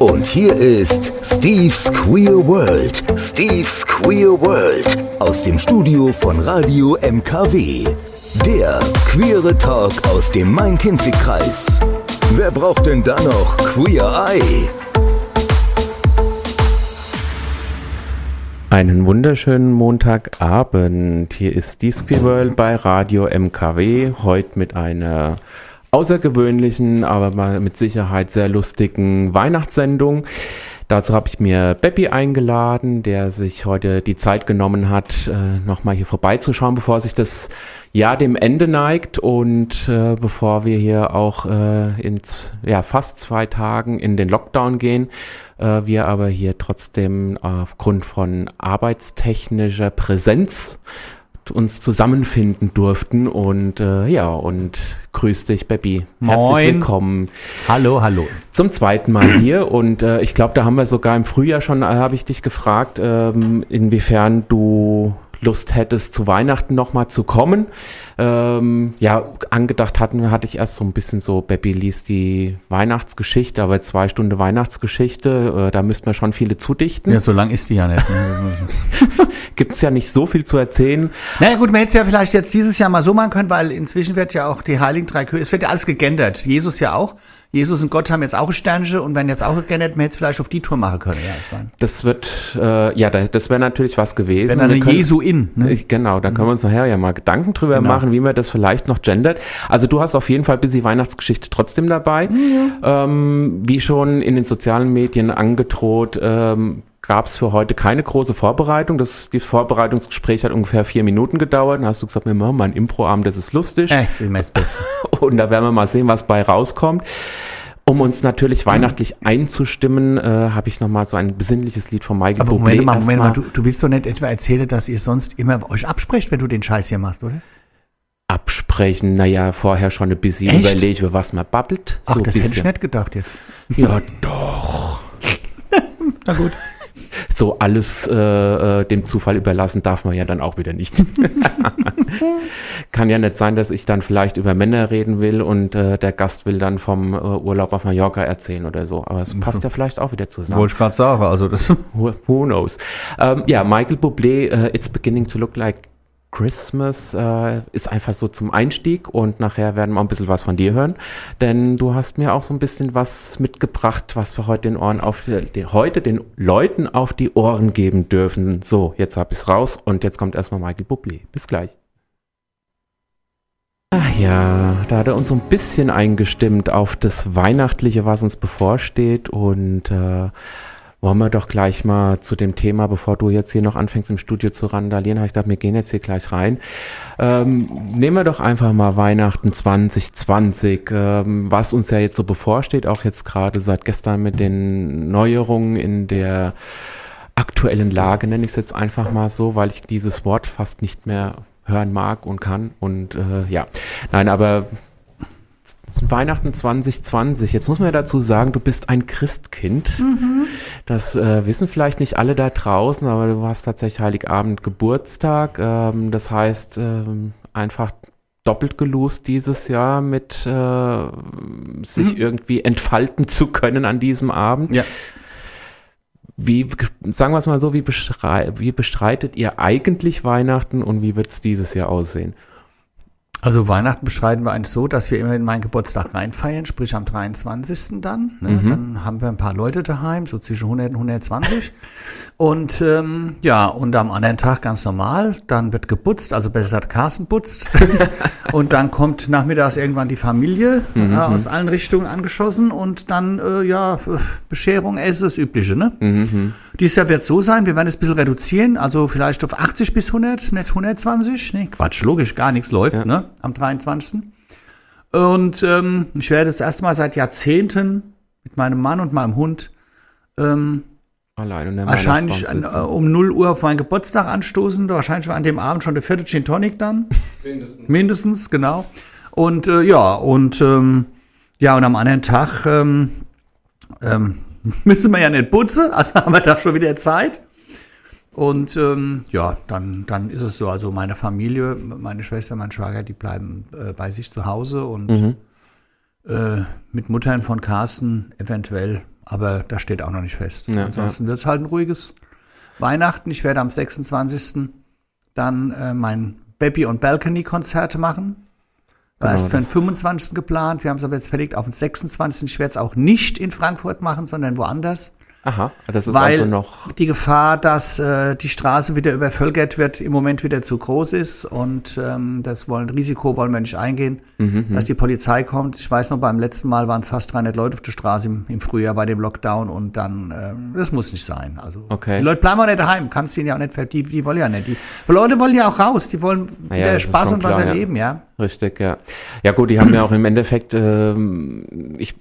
Und hier ist Steve's Queer World. Steve's Queer World. Aus dem Studio von Radio MKW. Der queere Talk aus dem Main-Kinzig-Kreis. Wer braucht denn da noch Queer Eye? Einen wunderschönen Montagabend. Hier ist die World bei Radio MKW. Heute mit einer außergewöhnlichen, aber mit Sicherheit sehr lustigen Weihnachtssendung. Dazu habe ich mir Beppi eingeladen, der sich heute die Zeit genommen hat, äh, nochmal hier vorbeizuschauen, bevor sich das Jahr dem Ende neigt und äh, bevor wir hier auch äh, in ja, fast zwei Tagen in den Lockdown gehen. Wir aber hier trotzdem aufgrund von arbeitstechnischer Präsenz uns zusammenfinden durften. Und äh, ja und grüß dich Beppi. Herzlich willkommen. Hallo hallo. Zum zweiten Mal hier. Und äh, ich glaube da haben wir sogar im Frühjahr schon äh, habe ich dich gefragt ähm, inwiefern du Lust hättest, zu Weihnachten nochmal zu kommen. Ähm, ja, angedacht hatten, hatte ich erst so ein bisschen so, Baby liest die Weihnachtsgeschichte, aber zwei Stunden Weihnachtsgeschichte, äh, da müssten wir schon viele zudichten. Ja, so lang ist die ja nicht. Ne? Gibt es ja nicht so viel zu erzählen. Naja gut, man hätte es ja vielleicht jetzt dieses Jahr mal so machen können, weil inzwischen wird ja auch die Heiligen Drei Könige, es wird ja alles gegendert. Jesus ja auch. Jesus und Gott haben jetzt auch Sternchen und wenn jetzt auch gerne hätten wir jetzt vielleicht auf die Tour machen können. Ja, ich mein. Das wird, äh, ja, das wäre natürlich was gewesen. Wenn eine Jesu in. Ne? Genau, da können wir uns nachher ja mal Gedanken drüber genau. machen, wie man das vielleicht noch gendert. Also du hast auf jeden Fall bis die Weihnachtsgeschichte trotzdem dabei. Ja. Ähm, wie schon in den sozialen Medien angedroht, ähm, gab es für heute keine große Vorbereitung. Das, die Vorbereitungsgespräch hat ungefähr vier Minuten gedauert. Dann hast du gesagt, wir machen mal ein Impro-Abend, das ist lustig. Echt, das ist das Beste. Und da werden wir mal sehen, was bei rauskommt. Um uns natürlich weihnachtlich einzustimmen, äh, habe ich nochmal so ein besinnliches Lied von Michael Aber Bublé. Moment mal, Moment mal, du, du willst doch nicht etwa erzählen, dass ihr sonst immer euch absprecht, wenn du den Scheiß hier machst, oder? Absprechen, naja, vorher schon ein bisschen überlegt, über was man babbelt. Ach, so das hätte ich nicht gedacht jetzt. Ja, doch. Na gut so alles äh, äh, dem Zufall überlassen darf man ja dann auch wieder nicht. Kann ja nicht sein, dass ich dann vielleicht über Männer reden will und äh, der Gast will dann vom äh, Urlaub auf Mallorca erzählen oder so. Aber es passt ja vielleicht auch wieder zusammen. Wollte ich gerade sagen, also das. Who, who knows? Ähm, ja, Michael Bublé, uh, It's Beginning to Look Like Christmas äh, ist einfach so zum Einstieg und nachher werden wir auch ein bisschen was von dir hören, denn du hast mir auch so ein bisschen was mitgebracht, was wir heute den Ohren auf die, heute den Leuten auf die Ohren geben dürfen. So, jetzt hab ich's raus und jetzt kommt erstmal Michael Bublé. Bis gleich. Ach ja, da hat er uns so ein bisschen eingestimmt auf das Weihnachtliche, was uns bevorsteht und äh, wollen wir doch gleich mal zu dem Thema, bevor du jetzt hier noch anfängst im Studio zu randalieren, habe ich gedacht, wir gehen jetzt hier gleich rein. Ähm, nehmen wir doch einfach mal Weihnachten 2020, ähm, was uns ja jetzt so bevorsteht, auch jetzt gerade seit gestern mit den Neuerungen in der aktuellen Lage, nenne ich es jetzt einfach mal so, weil ich dieses Wort fast nicht mehr hören mag und kann. Und äh, ja, nein, aber Weihnachten 2020. Jetzt muss man ja dazu sagen, du bist ein Christkind. Mhm. Das äh, wissen vielleicht nicht alle da draußen, aber du hast tatsächlich Heiligabend Geburtstag. Ähm, das heißt, ähm, einfach doppelt gelost dieses Jahr mit äh, sich mhm. irgendwie entfalten zu können an diesem Abend. Ja. Wie, sagen wir es mal so, wie, wie bestreitet ihr eigentlich Weihnachten und wie wird es dieses Jahr aussehen? Also Weihnachten beschreiten wir eigentlich so, dass wir immer in meinen Geburtstag reinfeiern, sprich am 23. dann. Ne? Mhm. Dann haben wir ein paar Leute daheim, so zwischen 100 und 120. und ähm, ja, und am anderen Tag ganz normal, dann wird geputzt, also besser gesagt Carsten putzt. und dann kommt nachmittags irgendwann die Familie mhm. äh, aus allen Richtungen angeschossen und dann, äh, ja, Bescherung, Essen, das Übliche. Ne? Mhm. Dieses Jahr wird es so sein, wir werden es ein bisschen reduzieren, also vielleicht auf 80 bis 100, nicht 120. Nee, Quatsch, logisch, gar nichts läuft, ja. ne? Am 23. Und ähm, ich werde das erste Mal seit Jahrzehnten mit meinem Mann und meinem Hund ähm, Allein wahrscheinlich an, äh, um 0 Uhr auf meinen Geburtstag anstoßen. Wahrscheinlich war an dem Abend schon der vierte Gin Tonic dann. Mindestens. Mindestens, genau. Und äh, ja, und ähm, ja, und am anderen Tag ähm, ähm, müssen wir ja nicht putzen, also haben wir da schon wieder Zeit. Und ähm, ja, dann, dann ist es so. Also meine Familie, meine Schwester, mein Schwager, die bleiben äh, bei sich zu Hause und mhm. äh, mit Muttern von Carsten eventuell Aber das steht auch noch nicht fest. Ja, Ansonsten wird es halt ein ruhiges Weihnachten. Ich werde am 26. dann äh, mein Baby- und Balcony-Konzerte machen. War Genau, erst für den das- 25. geplant. Wir haben es aber jetzt verlegt auf den 26. Ich werde es auch nicht in Frankfurt machen, sondern woanders. Aha, das ist weil also noch. die Gefahr, dass äh, die Straße wieder übervölkert wird, im Moment wieder zu groß ist und ähm, das wollen, Risiko wollen wir nicht eingehen, Mhm, dass die Polizei kommt. Ich weiß noch, beim letzten Mal waren es fast 300 Leute auf der Straße im, im Frühjahr bei dem Lockdown und dann, ähm, das muss nicht sein. Also Okay. die Leute bleiben auch nicht daheim, kannst ihnen ja auch nicht, ver- die, wollen ja nicht. Die Leute wollen ja auch raus, die wollen Na ja, wieder ist Spaß und was klar, ja. erleben, ja. Richtig, ja. Ja gut, die haben ja auch im Endeffekt, ähm, ich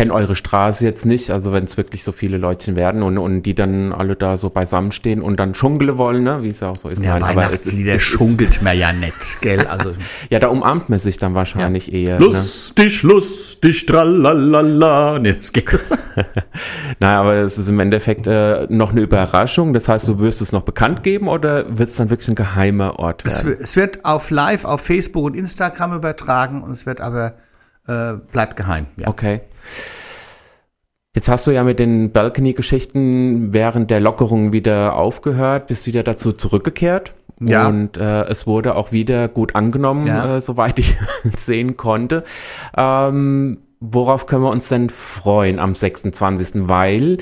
kenne eure Straße jetzt nicht, also wenn es wirklich so viele Leutchen werden und, und die dann alle da so beisammen stehen und dann schunkeln wollen, ne, wie es ja auch so ist. Ja, Nein, aber es ist, Weihnachtslieder es ist, man ja nicht, gell? Also ja, da umarmt man sich dann wahrscheinlich eher. Ne? lustig, lustig, tralalala. Nee, das geht so. Nein, aber es ist im Endeffekt äh, noch eine Überraschung. Das heißt, du wirst es noch bekannt geben oder wird es dann wirklich ein geheimer Ort Es, werden? wird- es wird auf Live, auf Facebook und Instagram übertragen und es wird aber, äh, bleibt geheim. Ja. Okay. Jetzt hast du ja mit den Balcony-Geschichten während der Lockerung wieder aufgehört, bist wieder dazu zurückgekehrt. Ja. Und äh, es wurde auch wieder gut angenommen, Ja. äh, soweit ich sehen konnte. Ähm, worauf können wir uns denn freuen am 26.? Weil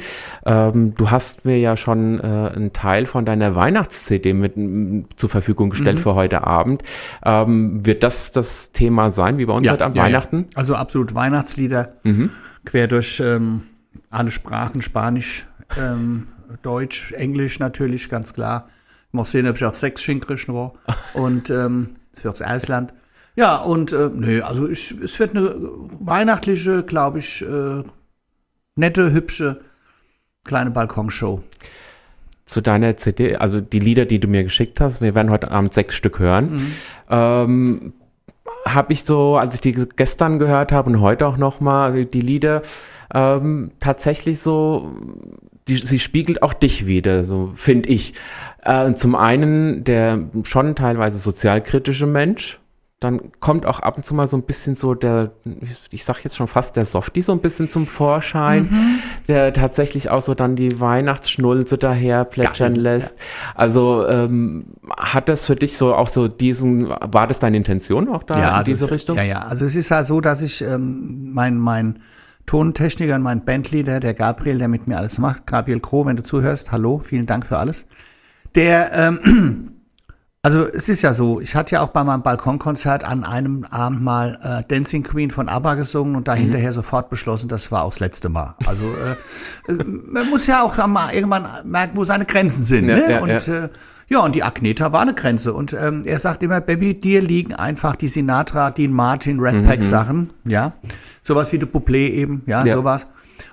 ähm, du hast mir ja schon äh, einen Teil von deiner Weihnachts-CD mit m, zur Verfügung Mhm. gestellt für heute Abend. Ähm, wird das das Thema sein, wie bei uns heute am Weihnachten? Ja. Also absolut Weihnachtslieder, quer durch ähm, alle Sprachen, Spanisch, ähm, Deutsch, Englisch natürlich, ganz klar. Ich muss sehen, ob ich auch Sex schinkrisch war. Und ähm, das wird. Ja, und äh, nö, also ich, es wird eine weihnachtliche, glaube ich, äh, nette, hübsche kleine Balkonshow. zu deiner CD, also die Lieder, die du mir geschickt hast, wir werden heute Abend sechs Stück hören, Mhm. ähm, habe ich so, als ich die gestern gehört habe und heute auch nochmal die Lieder, ähm, tatsächlich so, die, sie spiegelt auch dich wieder, so finde ich. Äh, zum einen der schon teilweise sozialkritische Mensch, dann kommt auch ab und zu mal so ein bisschen so der, ich sag jetzt schon fast der Softie so ein bisschen zum Vorschein, der tatsächlich auch so dann die Weihnachtsschnulze daher plätschern Geil, lässt. Also ähm, hat das für dich so auch so diesen, war das deine Intention auch da in diese das, Richtung? Ja, ja. Also es ist ja so, dass ich ähm, mein, mein Tontechniker und mein Bandleader, der Gabriel, der mit mir alles macht, Gabriel Kroh, wenn du zuhörst, hallo, vielen Dank für alles. Der, ähm, also es ist ja so, ich hatte ja auch bei meinem Balkonkonzert an einem Abend mal äh, Dancing Queen von ABBA gesungen und da Mhm. hinterher sofort beschlossen, das war auch das letzte Mal. Also äh, äh, man muss ja auch mal irgendwann merken, wo seine Grenzen sind. Ja, ne? ja, und ja. Äh, ja, und die Agneta war eine Grenze. Und ähm, er sagt immer, Baby, dir liegen einfach die Sinatra, Dean Martin, Red Pack Sachen, ja. Sowas wie de Bublé eben, ja, Ja. sowas.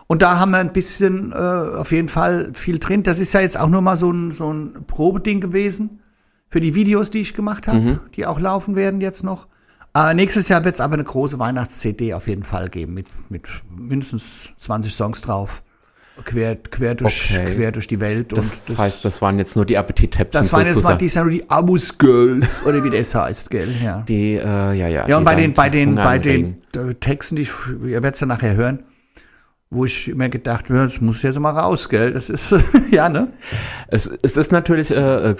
Und da haben wir ein bisschen äh, auf jeden Fall viel drin. Das ist ja jetzt auch nur mal so ein, so ein Probeding gewesen für die Videos, die ich gemacht habe, die auch laufen werden jetzt noch. Äh, nächstes Jahr wird es aber eine große Weihnachts-CD auf jeden Fall geben, mit, mit mindestens 20 Songs drauf. Quer, quer, durch, Okay. quer durch die Welt. Das, und heißt, das waren jetzt nur die Appetithäppchen das waren jetzt mal die, nur die Abus Girls, oder wie das heißt, gell? Ja. die, äh, ja, ja. Ja, und bei den, bei den, bei den äh, Texten, die ich, ihr werdet es ja nachher hören, wo ich immer gedacht, ja, das muss jetzt mal raus, gell? Das ist, ja, ne? Es, es ist natürlich, äh, äh,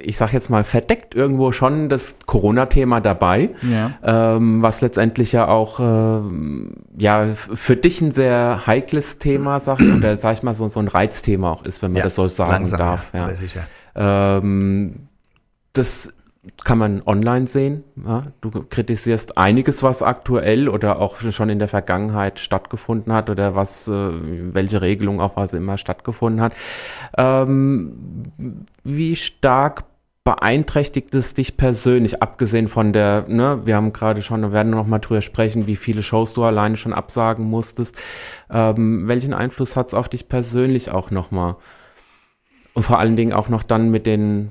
ich sag jetzt mal, verdeckt irgendwo schon das Corona-Thema dabei, Ja. ähm, was letztendlich ja auch ähm, ja für dich ein sehr heikles Thema, sag ich, oder sag ich mal so, so ein Reizthema auch ist, wenn man ja. das so sagen Langsam, darf. Ja, Ja. sicher. Ähm, das kann man online sehen. Ja? Du kritisierst einiges, was aktuell oder auch schon in der Vergangenheit stattgefunden hat oder was, äh, welche Regelung auch was immer stattgefunden hat. Ähm, wie stark beeinträchtigt es dich persönlich, abgesehen von der, ne, wir haben gerade schon, wir werden noch mal drüber sprechen, wie viele Shows du alleine schon absagen musstest. Ähm, welchen Einfluss hat es auf dich persönlich auch noch mal? Und vor allen Dingen auch noch dann mit den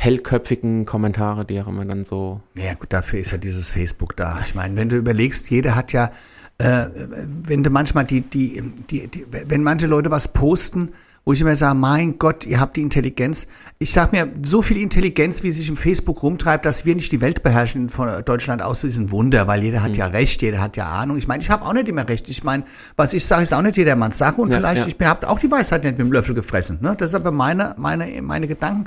hellköpfigen Kommentare, die auch immer dann so. Ja, gut, dafür ist ja dieses Facebook da. Ich meine, wenn du überlegst, jeder hat ja, äh, wenn du manchmal die, die, die, die, wenn manche Leute was posten wo ich immer sage, mein Gott, ihr habt die Intelligenz. Ich sage mir, so viel Intelligenz, wie sich im Facebook rumtreibt, dass wir nicht die Welt beherrschen von Deutschland aus, ist ein Wunder, weil jeder hat mhm. ja Recht, jeder hat ja Ahnung. Ich meine, ich habe auch nicht immer Recht. Ich meine, was ich sage, ist auch nicht jedermanns Sache und ja, vielleicht, ja. ich habe auch die Weisheit nicht mit dem Löffel gefressen. Ne? Das ist aber meine, meine, meine Gedanken.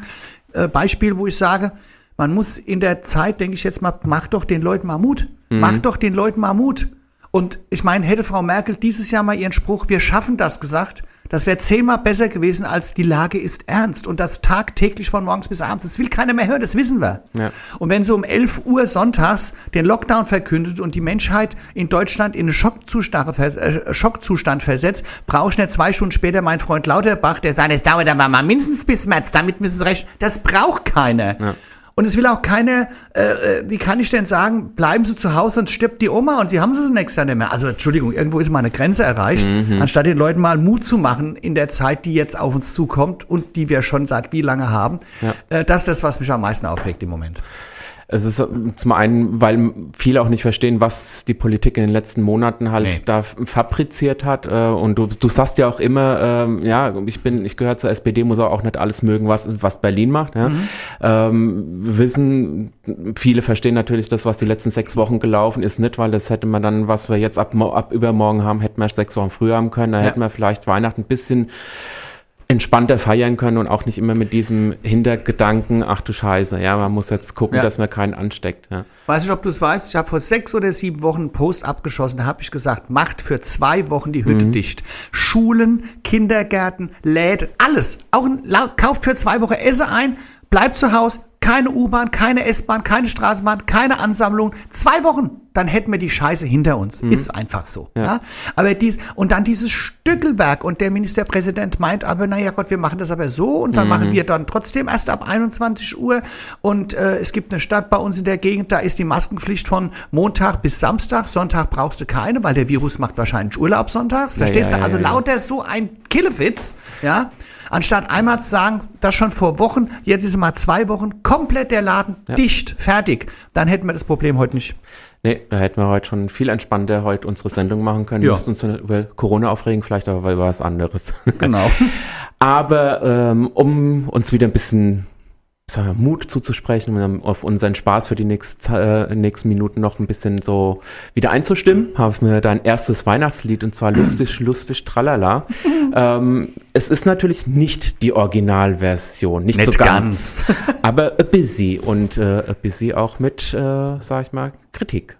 Äh, Beispiel, wo ich sage, man muss in der Zeit, denke ich jetzt mal, mach doch den Leuten mal Mut. Mhm. Mach doch den Leuten mal Mut. Und ich meine, hätte Frau Merkel dieses Jahr mal ihren Spruch, wir schaffen das gesagt, das wäre zehnmal besser gewesen als die Lage ist ernst und das tagtäglich von morgens bis abends. Das will keiner mehr hören, das wissen wir. Ja. Und wenn sie um 11 Uhr sonntags den Lockdown verkündet und die Menschheit in Deutschland in einen Schockzustand, äh, Schockzustand versetzt, brauche ich nicht zwei Stunden später meinen Freund Lauterbach, der sagt, es dauert aber mal mindestens bis März, damit müssen sie recht. Das braucht keiner. Ja. Und es will auch keine, äh, äh, wie kann ich denn sagen, bleiben Sie zu Hause und stirbt die Oma und Sie haben sie nächstes Jahr nicht mehr. Also Entschuldigung, irgendwo ist mal eine Grenze erreicht, mhm. anstatt den Leuten mal Mut zu machen in der Zeit, die jetzt auf uns zukommt und die wir schon seit wie lange haben. Ja. Äh, das ist das, was mich am meisten aufregt im Moment. Es ist zum einen, weil viele auch nicht verstehen, was die Politik in den letzten Monaten halt nee. da fabriziert hat. Äh, und du, du sagst ja auch immer, ähm, ja, ich bin, ich gehöre zur SPD, muss auch nicht alles mögen, was, was Berlin macht. Ja. Mhm. Ähm, wissen, viele verstehen natürlich das, was die letzten sechs Wochen gelaufen ist, nicht, weil das hätte man dann, was wir jetzt ab, ab übermorgen haben, hätten wir sechs Wochen früher haben können. Da ja. hätten wir vielleicht Weihnachten ein bisschen entspannter feiern können und auch nicht immer mit diesem Hintergedanken, ach du Scheiße, ja, man muss jetzt gucken, ja. dass man keinen ansteckt. Ja. Weiß nicht, ob du es weißt, ich habe vor sechs oder sieben Wochen einen Post abgeschossen, da habe ich gesagt, macht für zwei Wochen die Hütte mhm. dicht. Schulen, Kindergärten, Läden, alles. Auch kauft für zwei Wochen Esse ein, bleibt zu Hause, keine U-Bahn, keine S-Bahn, keine Straßenbahn, keine Ansammlung. Zwei Wochen, dann hätten wir die Scheiße hinter uns. Mhm. Ist einfach so. Ja. ja. Aber dies, und dann dieses Stückelwerk und der Ministerpräsident meint aber, naja Gott, wir machen das aber so und dann mhm. machen wir dann trotzdem erst ab 21 Uhr und äh, es gibt eine Stadt bei uns in der Gegend, da ist die Maskenpflicht von Montag bis Samstag. Sonntag brauchst du keine, weil der Virus macht wahrscheinlich Urlaub sonntags. Verstehst ja, ja, du? Also lauter so ein Killefitz, ja. Anstatt einmal zu sagen, das schon vor Wochen, jetzt ist es mal zwei Wochen, komplett der Laden ja. dicht, fertig, dann hätten wir das Problem heute nicht. Nee, da hätten wir heute schon viel entspannter heute unsere Sendung machen können. Ja. Wir müssten uns über Corona aufregen, vielleicht aber über was anderes. Genau. aber ähm, um uns wieder ein bisschen Mut zuzusprechen, um auf unseren Spaß für die nächste, äh, nächsten Minuten noch ein bisschen so wieder einzustimmen, haben wir dein erstes Weihnachtslied und zwar lustig, lustig, tralala. ähm, es ist natürlich nicht die Originalversion, nicht, nicht so ganz, ganz. aber a busy und äh, a busy auch mit, äh, sag ich mal, Kritik.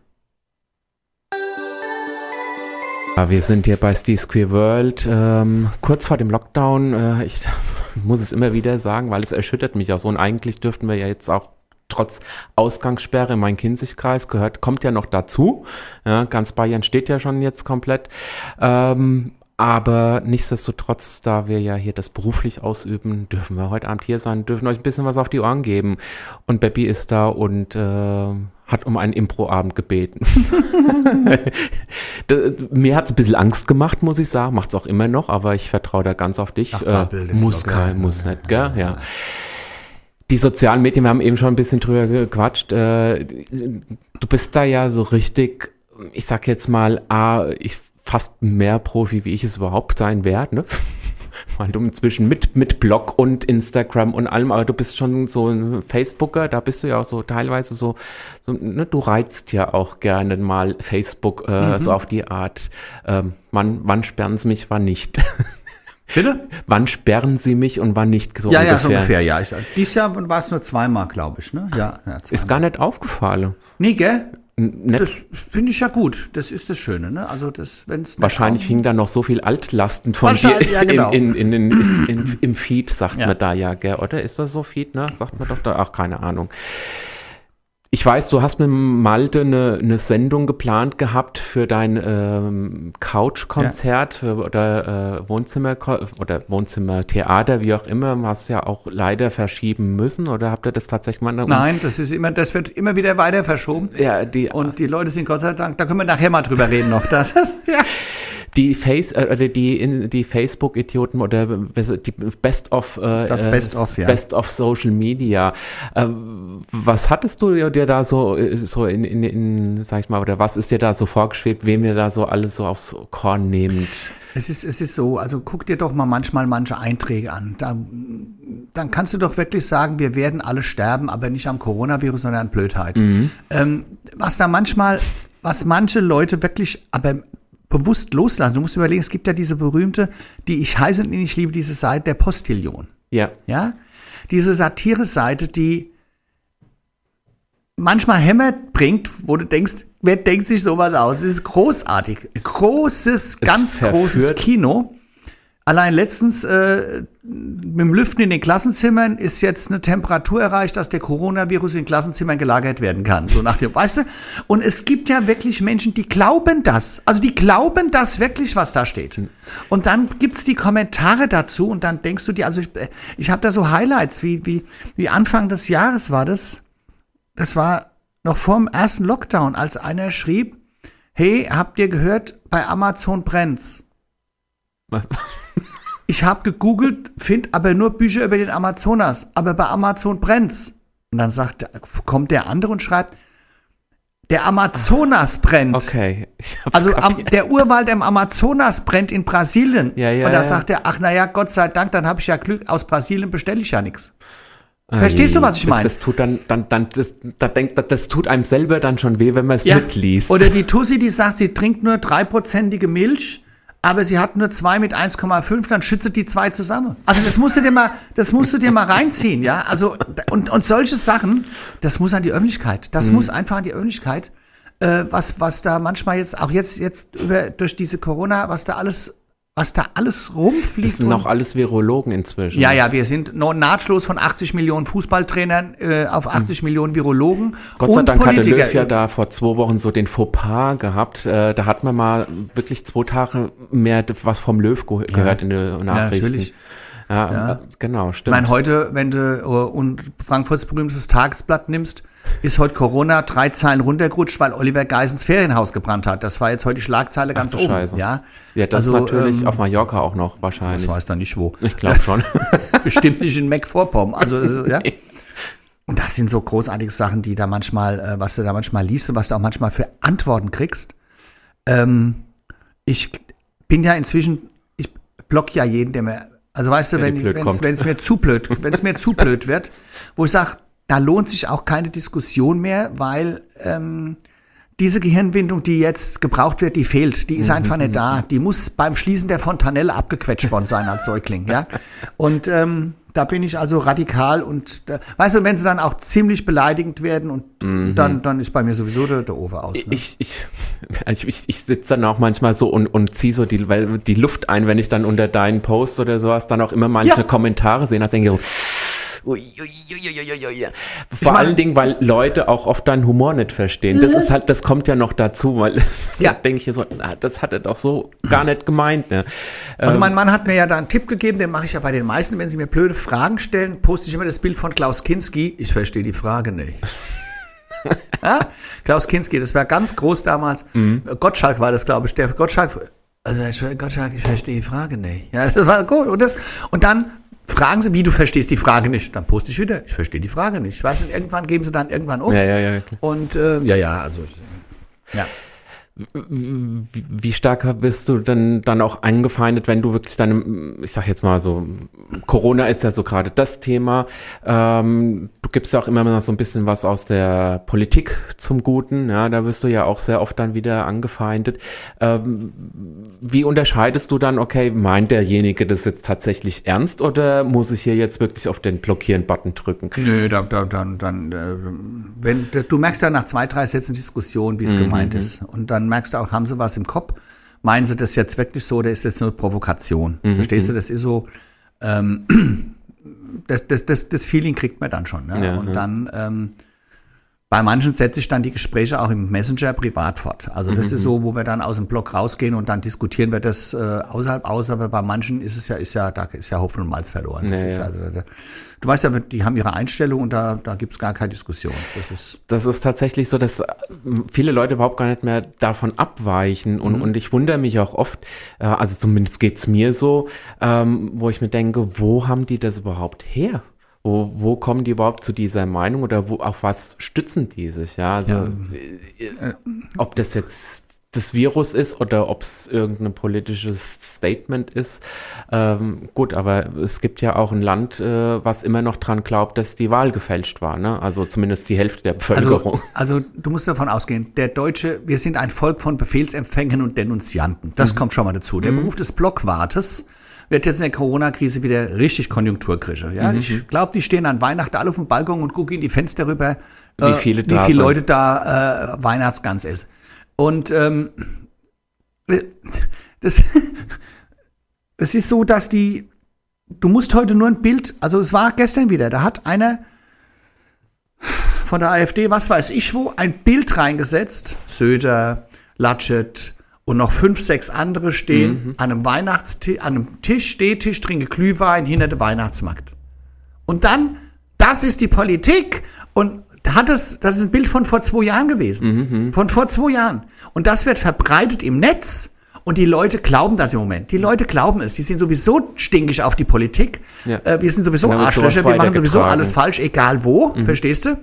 Ja, wir sind hier bei Steve's Queer World. Ähm, kurz vor dem Lockdown, äh, ich muss es immer wieder sagen, weil es erschüttert mich auch so. Und eigentlich dürften wir ja jetzt auch trotz Ausgangssperre mein Kinzigkreis gehört, kommt ja noch dazu. Ja, ganz Bayern steht ja schon jetzt komplett. Ähm, aber nichtsdestotrotz, da wir ja hier das beruflich ausüben, dürfen wir heute Abend hier sein, dürfen euch ein bisschen was auf die Ohren geben. Und Beppi ist da und äh, hat um einen Impro-Abend gebeten. Mir hat es ein bisschen Angst gemacht, muss ich sagen. Macht es auch immer noch, aber ich vertraue da ganz auf dich. Ach, äh, muss kein, muss nicht, gell? Ja. Die sozialen Medien, wir haben eben schon ein bisschen drüber gequatscht. Äh, du bist da ja so richtig, ich sag jetzt mal, ah, ich fast mehr Profi, wie ich es überhaupt sein werde, ne? Weil du inzwischen mit, mit Blog und Instagram und allem, aber du bist schon so ein Facebooker, da bist du ja auch so teilweise so, so ne, du reizt ja auch gerne mal Facebook äh, mhm. so auf die Art, ähm, wann, wann sperren sie mich, wann nicht. Bitte? Wann sperren sie mich und wann nicht? So ja, ungefähr. ja, so ungefähr, ja. Ich, dieses Jahr war es nur zweimal, glaube ich, ne? Ja, ja Ist gar nicht aufgefallen. Nee, gell? Nett. Das finde ich ja gut. Das ist das Schöne. Ne? Also das, wenn's Wahrscheinlich hing da noch so viel Altlasten von dir ja, genau. in, in, in, in, im Feed, sagt ja. man da ja, gell? oder? Ist das so Feed? Ne? Sagt man doch da, ach, keine Ahnung. Ich weiß, du hast mit Malte eine, eine Sendung geplant gehabt für dein ähm, Couch-Konzert ja. oder äh, Wohnzimmer oder Wohnzimmertheater, wie auch immer. Hast ja auch leider verschieben müssen oder habt ihr das tatsächlich mal? Nein, das ist immer, das wird immer wieder weiter verschoben. Ja, die, und die Leute sind Gott sei Dank, da können wir nachher mal drüber reden noch. Das, ja. Die Face äh, die in, die Facebook Idioten oder die Best of äh, das Best of ja. Best of Social Media. Äh, was hattest du dir da so so in, in, in sag ich mal oder was ist dir da so vorgeschwebt, wem ihr da so alles so aufs Korn nehmt? Es ist, es ist so, also guck dir doch mal manchmal manche Einträge an. Da, dann kannst du doch wirklich sagen, wir werden alle sterben, aber nicht am Coronavirus, sondern an Blödheit. Mhm. Ähm, was da manchmal, was manche Leute wirklich aber bewusst loslassen. Du musst überlegen, es gibt ja diese berühmte, die ich heiße und ich liebe diese Seite der Postillion. Ja. Ja. Diese Satire-Seite, die manchmal Hämmer bringt, wo du denkst, wer denkt sich sowas aus? Es ist großartig. Großes, ganz großes Kino. Allein letztens äh, mit dem Lüften in den Klassenzimmern ist jetzt eine Temperatur erreicht, dass der Coronavirus in Klassenzimmern gelagert werden kann. So nach dem, weißt du? Und es gibt ja wirklich Menschen, die glauben das. Also die glauben das wirklich, was da steht. Und dann gibt's die Kommentare dazu und dann denkst du dir, also ich, ich habe da so Highlights, wie, wie, wie Anfang des Jahres war das. Das war noch vor dem ersten Lockdown, als einer schrieb, hey, habt ihr gehört, bei Amazon brennt's. Ich habe gegoogelt, finde aber nur Bücher über den Amazonas, aber bei Amazon brennt's. Und dann sagt, kommt der andere und schreibt, der Amazonas brennt. Okay. Also am, der Urwald im Amazonas brennt in Brasilien. Ja, ja, und da ja. sagt er, ach naja, Gott sei Dank, dann habe ich ja Glück, aus Brasilien bestelle ich ja nichts. Verstehst du, was ich meine? Das, das, tut dann, dann, dann, das, das, denkt, das, das tut einem selber dann schon weh, wenn man es ja. mitliest. Oder die Tussi, die sagt, sie trinkt nur dreiprozentige Milch aber sie hat nur zwei mit 1,5, dann schützt die zwei zusammen. Also das musst du dir mal, das musst du dir mal reinziehen, ja. Also und, und solche Sachen, das muss an die Öffentlichkeit. Das mhm. muss einfach an die Öffentlichkeit. Äh, was was da manchmal jetzt auch jetzt jetzt über durch diese Corona, was da alles was da alles rumfliegt. Das sind auch alles Virologen inzwischen. Ja, ja, wir sind nahtlos von 80 Millionen Fußballtrainern äh, auf 80 hm. Millionen Virologen Gott sei Dank Politiker. hatte Löw ja da vor zwei Wochen so den Fauxpas gehabt. Äh, da hat man mal wirklich zwei Tage mehr was vom Löw ge ja. gehört in den Nachrichten. Ja, natürlich. Ja, ja, genau, stimmt. Ich meine, heute, wenn du uh, und Frankfurts berühmtes Tagesblatt nimmst, ist heute Corona drei Zeilen runtergerutscht, weil Oliver Geisens Ferienhaus gebrannt hat. Das war jetzt heute die Schlagzeile ganz Ach, oben. Scheiße. Ja, ja das also, natürlich ähm, auf Mallorca auch noch wahrscheinlich. Ich weiß dann nicht wo. Ich glaube schon. Bestimmt nicht in Meckvorpommern. Also, ja. Und das sind so großartige Sachen, die da manchmal, äh, was du da manchmal liest und was du auch manchmal für Antworten kriegst. Ähm, ich bin ja inzwischen, ich block ja jeden, der mir, also weißt du, wenn, wenn es mir zu blöd, wenn es mir zu blöd wird, wo ich sage, da lohnt sich auch keine Diskussion mehr, weil ähm, diese Gehirnwindung, die jetzt gebraucht wird, die fehlt. Die ist mhm, einfach nicht mhm, da. Mhm. Die muss beim Schließen der Fontanelle abgequetscht worden sein als Säugling. Ja? Und ähm, da bin ich also radikal und äh, weißt du, wenn sie dann auch ziemlich beleidigend werden und mhm. dann, dann ist bei mir sowieso der, der Ober aus. Ne? Ich, ich, ich, ich sitze dann auch manchmal so und, und ziehe so die, die Luft ein, wenn ich dann unter deinen Post oder sowas dann auch immer manche ja. Kommentare sehe. Da denke ich, Ui, ui, ui, Vor allen Dingen, weil Leute auch oft deinen Humor nicht verstehen. Das ist halt, das kommt ja noch dazu, weil ja. denke ich so, das hat er doch so gar nicht gemeint. Ne? Also mein ähm, Mann hat mir ja da einen Tipp gegeben, den mache ich ja bei den meisten, wenn sie mir blöde Fragen stellen, poste ich immer das Bild von Klaus Kinski. Ich verstehe die Frage nicht. ja? Klaus Kinski, das war ganz groß damals. Mhm. Gottschalk war das, glaube ich. Der Gottschalk, also Gottschalk, ich verstehe die Frage nicht. Ja, das war gut. Und, das, und dann fragen Sie, wie du verstehst die Frage nicht. Dann poste ich wieder, ich verstehe die Frage nicht. Weißt du, irgendwann geben sie dann irgendwann auf. Ja, ja, ja. Klar. Und äh, ja, ja, also ja. Wie stark bist du denn dann auch angefeindet, wenn du wirklich deine, ich sag jetzt mal so, Corona ist ja so gerade das Thema. Ähm, du gibst ja auch immer noch so ein bisschen was aus der Politik zum Guten. Ja, da wirst du ja auch sehr oft dann wieder angefeindet. Ähm, wie unterscheidest du dann, okay, meint derjenige das jetzt tatsächlich ernst oder muss ich hier jetzt wirklich auf den Blockieren-Button drücken? Nö, da, da, dann, dann, äh, wenn, du merkst ja nach zwei, drei Sätzen Diskussion, wie es mhm. gemeint ist. Und dann merkst du auch, haben sie was im Kopf? Meinen sie das jetzt wirklich so oder ist das nur Provokation? Mhm. Verstehst du, mhm. das ist so, ähm, das, das, das, das Feeling kriegt man dann schon. Ne? Ja, und ja. dann, ähm, bei manchen setze ich dann die Gespräche auch im Messenger privat fort. Also das Mhm. ist so, wo wir dann aus dem Blog rausgehen und dann diskutieren wir das äh, außerhalb aus. Aber bei manchen ist es ja, ist ja, da ist ja Hopfen und Malz verloren. Das Ja, ist also, da, du weißt ja, die haben ihre Einstellung und da, da gibt es gar keine Diskussion. Das ist Das ist tatsächlich so, dass äh, viele Leute überhaupt gar nicht mehr davon abweichen. Und, und ich wundere mich auch oft, äh, also zumindest geht's mir so, ähm, wo ich mir denke, wo haben die das überhaupt her? Wo, wo kommen die überhaupt zu dieser Meinung oder wo, auf was stützen die sich? Ja, also, äh, ob das jetzt das Virus ist oder ob es irgendein politisches Statement ist. Ähm, gut, aber es gibt ja auch ein Land, äh, was immer noch dran glaubt, dass die Wahl gefälscht war. Ne? Also zumindest die Hälfte der Bevölkerung. Also, also du musst davon ausgehen, der Deutsche, wir sind ein Volk von Befehlsempfängern und Denunzianten. Das kommt schon mal dazu. Der Beruf des Blockwartes wird jetzt in der Corona-Krise wieder richtig Konjunkturkrische. Ja? Ich glaube, die stehen an Weihnachten alle auf dem Balkon und gucken in die Fenster rüber, Wie viele wie da viele sind. Leute da äh, Weihnachtsgans essen. Und ähm, das, es ist so, dass die, du musst heute nur ein Bild, also es war gestern wieder, da hat einer von der AfD, was weiß ich wo, ein Bild reingesetzt. Söder, Laschet und noch fünf, sechs andere stehen an einem Weihnachtstisch, an einem Tisch, Stehtisch, trinke Glühwein hinter dem Weihnachtsmarkt. Und dann, das ist die Politik. Und hat es, das ist ein Bild von vor zwei Jahren gewesen. Von vor zwei Jahren. Und das wird verbreitet im Netz. Und die Leute glauben das im Moment. Die Leute glauben es. Die sind sowieso stinkig auf die Politik. Ja. Äh, wir sind sowieso Arschlöcher. Wir machen sowieso alles falsch, egal wo. Verstehst du?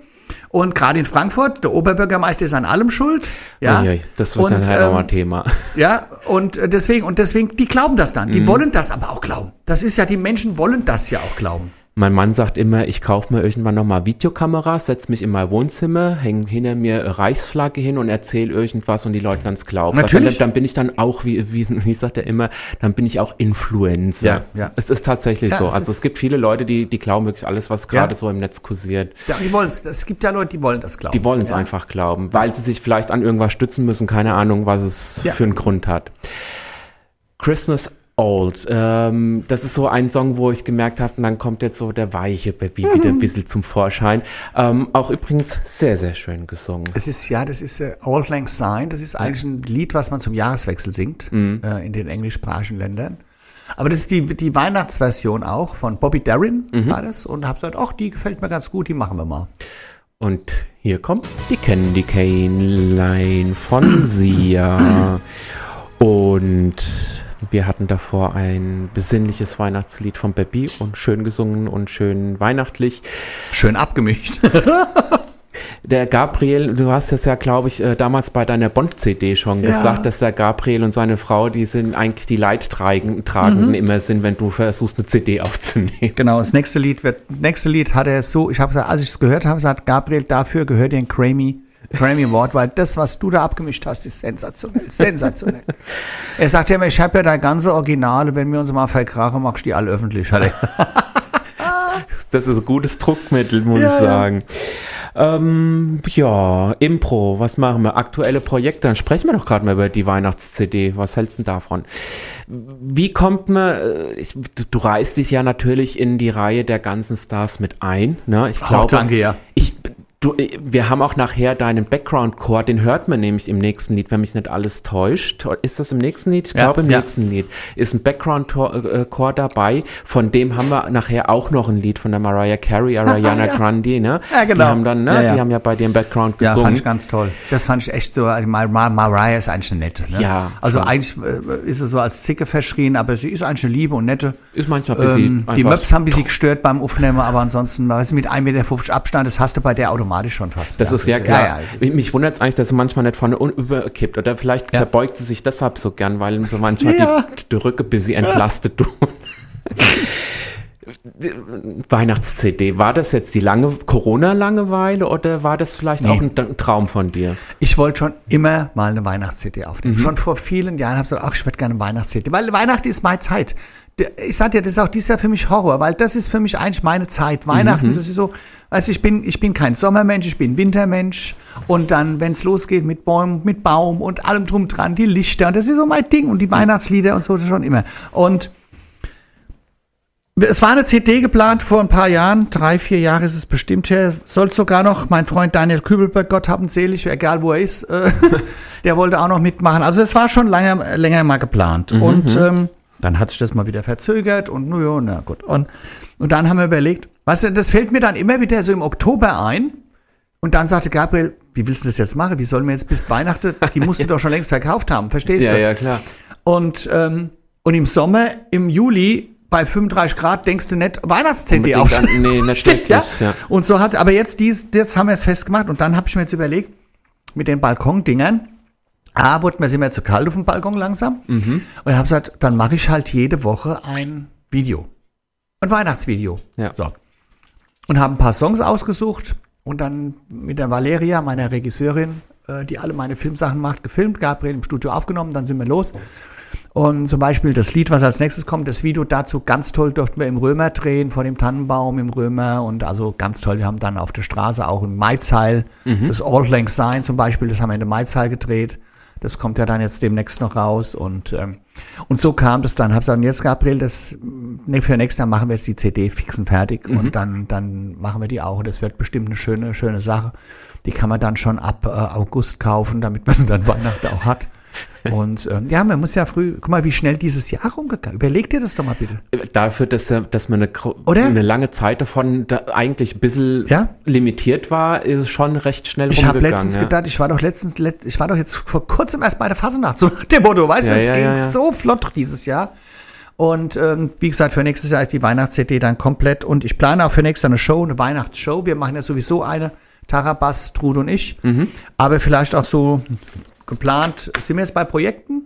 Und gerade in Frankfurt, der Oberbürgermeister ist an allem schuld. Ja, Uiui, das wird dann Und, halt auch mal ähm, Thema. ja, und äh, deswegen, und deswegen, die glauben das dann. Mhm. Die wollen das aber auch glauben. Das ist ja, die Menschen wollen das ja auch glauben. Mein Mann sagt immer, ich kaufe mir irgendwann nochmal Videokameras, setze mich in mein Wohnzimmer, hänge hinter mir Reichsflagge hin und erzähle irgendwas und die Leute dann es glauben. Natürlich. Dann, dann bin ich dann auch, wie, wie, wie sagt er immer, dann bin ich auch Influencer. Ja, ja. Es ist tatsächlich Ja, so. es Also es gibt viele Leute, die, die glauben wirklich alles, was gerade Ja. so im Netz kursiert. Ja, die wollen es. Es gibt ja Leute, die wollen das glauben. Die wollen es einfach glauben, weil sie sich vielleicht an irgendwas stützen müssen, keine Ahnung, was es für einen Grund hat. Christmas Old, ähm, das ist so ein Song, wo ich gemerkt habe, und dann kommt jetzt so der weiche Baby wieder ein bisschen zum Vorschein. Ähm, auch übrigens sehr, sehr schön gesungen. Es ist, ja, das ist äh, Old Lang Syne. Das ist eigentlich ein Lied, was man zum Jahreswechsel singt, Mhm. äh, in den englischsprachigen Ländern. Aber das ist die, die Weihnachtsversion auch von Bobby Darin, Mhm. war das. Und habe gesagt, ach, die gefällt mir ganz gut, die machen wir mal. Und hier kommt die Candy Cane Line von Sia. Und wir hatten davor ein besinnliches Weihnachtslied von Baby und schön gesungen und schön weihnachtlich. Schön abgemischt. Der Gabriel, du hast es ja, glaube ich, äh, damals bei deiner Bond-CD schon Ja. gesagt, dass der Gabriel und seine Frau, die sind eigentlich die Leidtragenden Mhm. immer sind, wenn du versuchst, eine CD aufzunehmen. Genau, das nächste Lied wird, nächste Lied hat er so, ich habe als ich es gehört habe, sagt Gabriel, dafür gehört dir ein Grammy, Grammy Award, weil das, was du da abgemischt hast, ist sensationell, sensationell. er sagt ja immer, ich habe ja da ganze Originale, wenn wir uns mal verkrachen, machst du die alle öffentlich. Das ist ein gutes Druckmittel, muss Ja, ich ja. sagen. Ähm, ja, Impro, was machen wir? Aktuelle Projekte, dann sprechen wir doch gerade mal über die Weihnachts-CD. Was hältst du denn davon? Wie kommt man, äh, ich, du, reißt dich ja natürlich in die Reihe der ganzen Stars mit ein. Ne? Ich glaube, danke, ja. Ich, du, äh, wir haben auch nachher deinen Background-Chor, den hört man nämlich im nächsten Lied, wenn mich nicht alles täuscht. Ist das im nächsten Lied? Ich Ja, glaube, im ja. nächsten Lied ist ein Background-Chor dabei. Von dem haben wir nachher auch noch ein Lied von der Mariah Carey, Ariana Ja. Grande, ne? Ja, genau. Die haben dann, ne? Ja, ja. Die haben ja bei dir im Background Ja, gesungen. fand ich ganz toll. Das fand ich echt so, also Mar Mar Mariah ist eigentlich eine nette. Ne? Ja, Also eigentlich äh, ist sie so als Zicke verschrien, aber sie ist eigentlich eine Liebe und nette. ist manchmal ein bisschen Ähm, die Möps haben ein bisschen gestört beim Aufnehmen, aber ansonsten, weißt du, mit 1,50 Meter Abstand, das hast du bei der automatisch schon fast. Das ist ja klar. Ja, ja, Mich wundert es eigentlich, dass sie manchmal nicht vorne überkippt. Oder vielleicht verbeugt sie sich deshalb so gern, weil so manchmal die, die Rücke bis sie entlastet tun. Weihnachts-CD, war das jetzt die lange Corona-Langeweile oder war das vielleicht auch ein, ein Traum von dir? Ich wollte schon immer mal eine Weihnachts-CD Mhm. aufnehmen. Schon vor vielen Jahren habe ich gesagt, ach, ich würde gerne eine Weihnachts-CD. Weil Weihnachten ist meine Zeit. Ich sag dir, das ist auch dieses Jahr für mich Horror, weil das ist für mich eigentlich meine Zeit. Weihnachten, Mhm. das ist so, also ich bin, ich bin kein Sommermensch, ich bin Wintermensch. Und dann, wenn es losgeht mit Bäumen, mit Baum und allem drum dran, die Lichter, das ist so mein Ding und die Weihnachtslieder und so schon immer. Und Es war eine CD geplant vor ein paar Jahren, drei, vier Jahre ist es bestimmt her. Soll sogar noch mein Freund Daniel Kübelberg, Gott haben selig, egal wo er ist, äh, der wollte auch noch mitmachen. Also es war schon lange, länger mal geplant. Mhm, und ähm, dann hat sich das mal wieder verzögert und na ja, na gut. Und, und dann haben wir überlegt, weißt du, das fällt mir dann immer wieder so im Oktober ein. Und dann sagte Gabriel, wie willst du das jetzt machen? Wie sollen wir jetzt bis Weihnachten, die musst du doch schon längst verkauft haben, verstehst Ja, du? ja, klar. Und, ähm, und im Sommer, im Juli, bei 35 Grad, denkst du nicht Weihnachts-CD auf. an- nee, Stimmt, ja? ja. Und so hat, aber jetzt, dies, jetzt haben wir es festgemacht und dann habe ich mir jetzt überlegt, mit den Balkondingern, A, wurde mir sind wir zu kalt auf dem Balkon langsam. Mhm. Und habe gesagt, dann mache ich halt jede Woche ein Video. Ein Weihnachtsvideo. Ja. So. Und habe ein paar Songs ausgesucht und dann mit der Valeria, meiner Regisseurin, äh, die alle meine Filmsachen macht, gefilmt, Gabriel im Studio aufgenommen, dann sind wir los. Und zum Beispiel das Lied, was als nächstes kommt, das Video dazu, ganz toll durften wir im Römer drehen, vor dem Tannenbaum im Römer und also ganz toll. Wir haben dann auf der Straße auch ein Maizeil, das All Lang Syne zum Beispiel, das haben wir in der Maizeil gedreht. Das kommt ja dann jetzt demnächst noch raus und, ähm, und so kam das dann. Hab gesagt, jetzt Gabriel, das, ne, für nächstes Jahr machen wir jetzt die CD fix und fertig und dann, dann machen wir die auch. Und das wird bestimmt eine schöne, schöne Sache. Die kann man dann schon ab äh, August kaufen, damit man sie dann Weihnachten auch hat. Und ähm, ja, man muss ja früh, guck mal, wie schnell dieses Jahr rumgegangen. Überleg dir das doch mal bitte. Dafür, dass, dass man eine, Oder? eine lange Zeit davon da eigentlich ein bisschen Ja. limitiert war, ist es schon recht schnell Ich habe rumgegangen. letztens ja. gedacht, ich war doch letztens, let, ich war doch jetzt vor kurzem erst bei der Fasnacht, so nach dem Motto, weißt du, Ja, es ging so flott dieses Jahr. Und ähm, wie gesagt, für nächstes Jahr ist die Weihnachts-CD dann komplett. Und ich plane auch für nächstes Jahr eine Show, eine Weihnachtsshow. Wir machen ja sowieso eine, Tarabas, Trud und ich. Mhm. Aber vielleicht auch so geplant. Sind wir jetzt bei Projekten?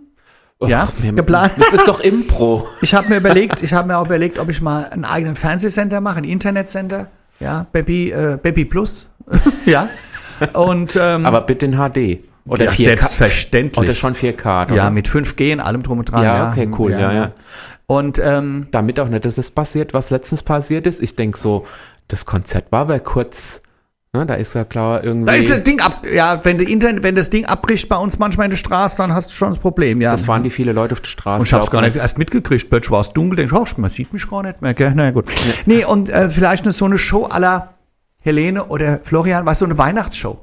ja, wir- geplant. Das ist doch Impro. Ich habe mir überlegt, ich habe mir auch überlegt, ob ich mal einen eigenen Fernsehsender mache, einen Internetsender. Ja, Baby, äh, Baby Plus. ja. Und ähm, Aber bitte in HD. Oder ja, 4K. selbstverständlich. Oder schon 4K. Oder? ja, mit 5G und allem drum und dran. Ja, okay, cool, ja, ja. Und ähm, Damit auch nicht, dass das passiert, was letztens passiert ist. Ich denke so, das Konzert war aber kurz. Ne, da ist ja klar irgendwie. da ist das Ding ab. Ja, wenn, Internet, wenn das Ding abbricht bei uns manchmal in der Straße, dann hast du schon das Problem. Ja. das waren die viele Leute auf der Straße. Und ich hab's glaub, gar nicht erst mitgekriegt. Plötzlich war es dunkel, denk ich, ach, man sieht mich gar nicht mehr. Gell? Na gut. Nee, und äh, vielleicht eine, so eine Show aller Helene oder Florian, weißt du, so eine Weihnachtsshow.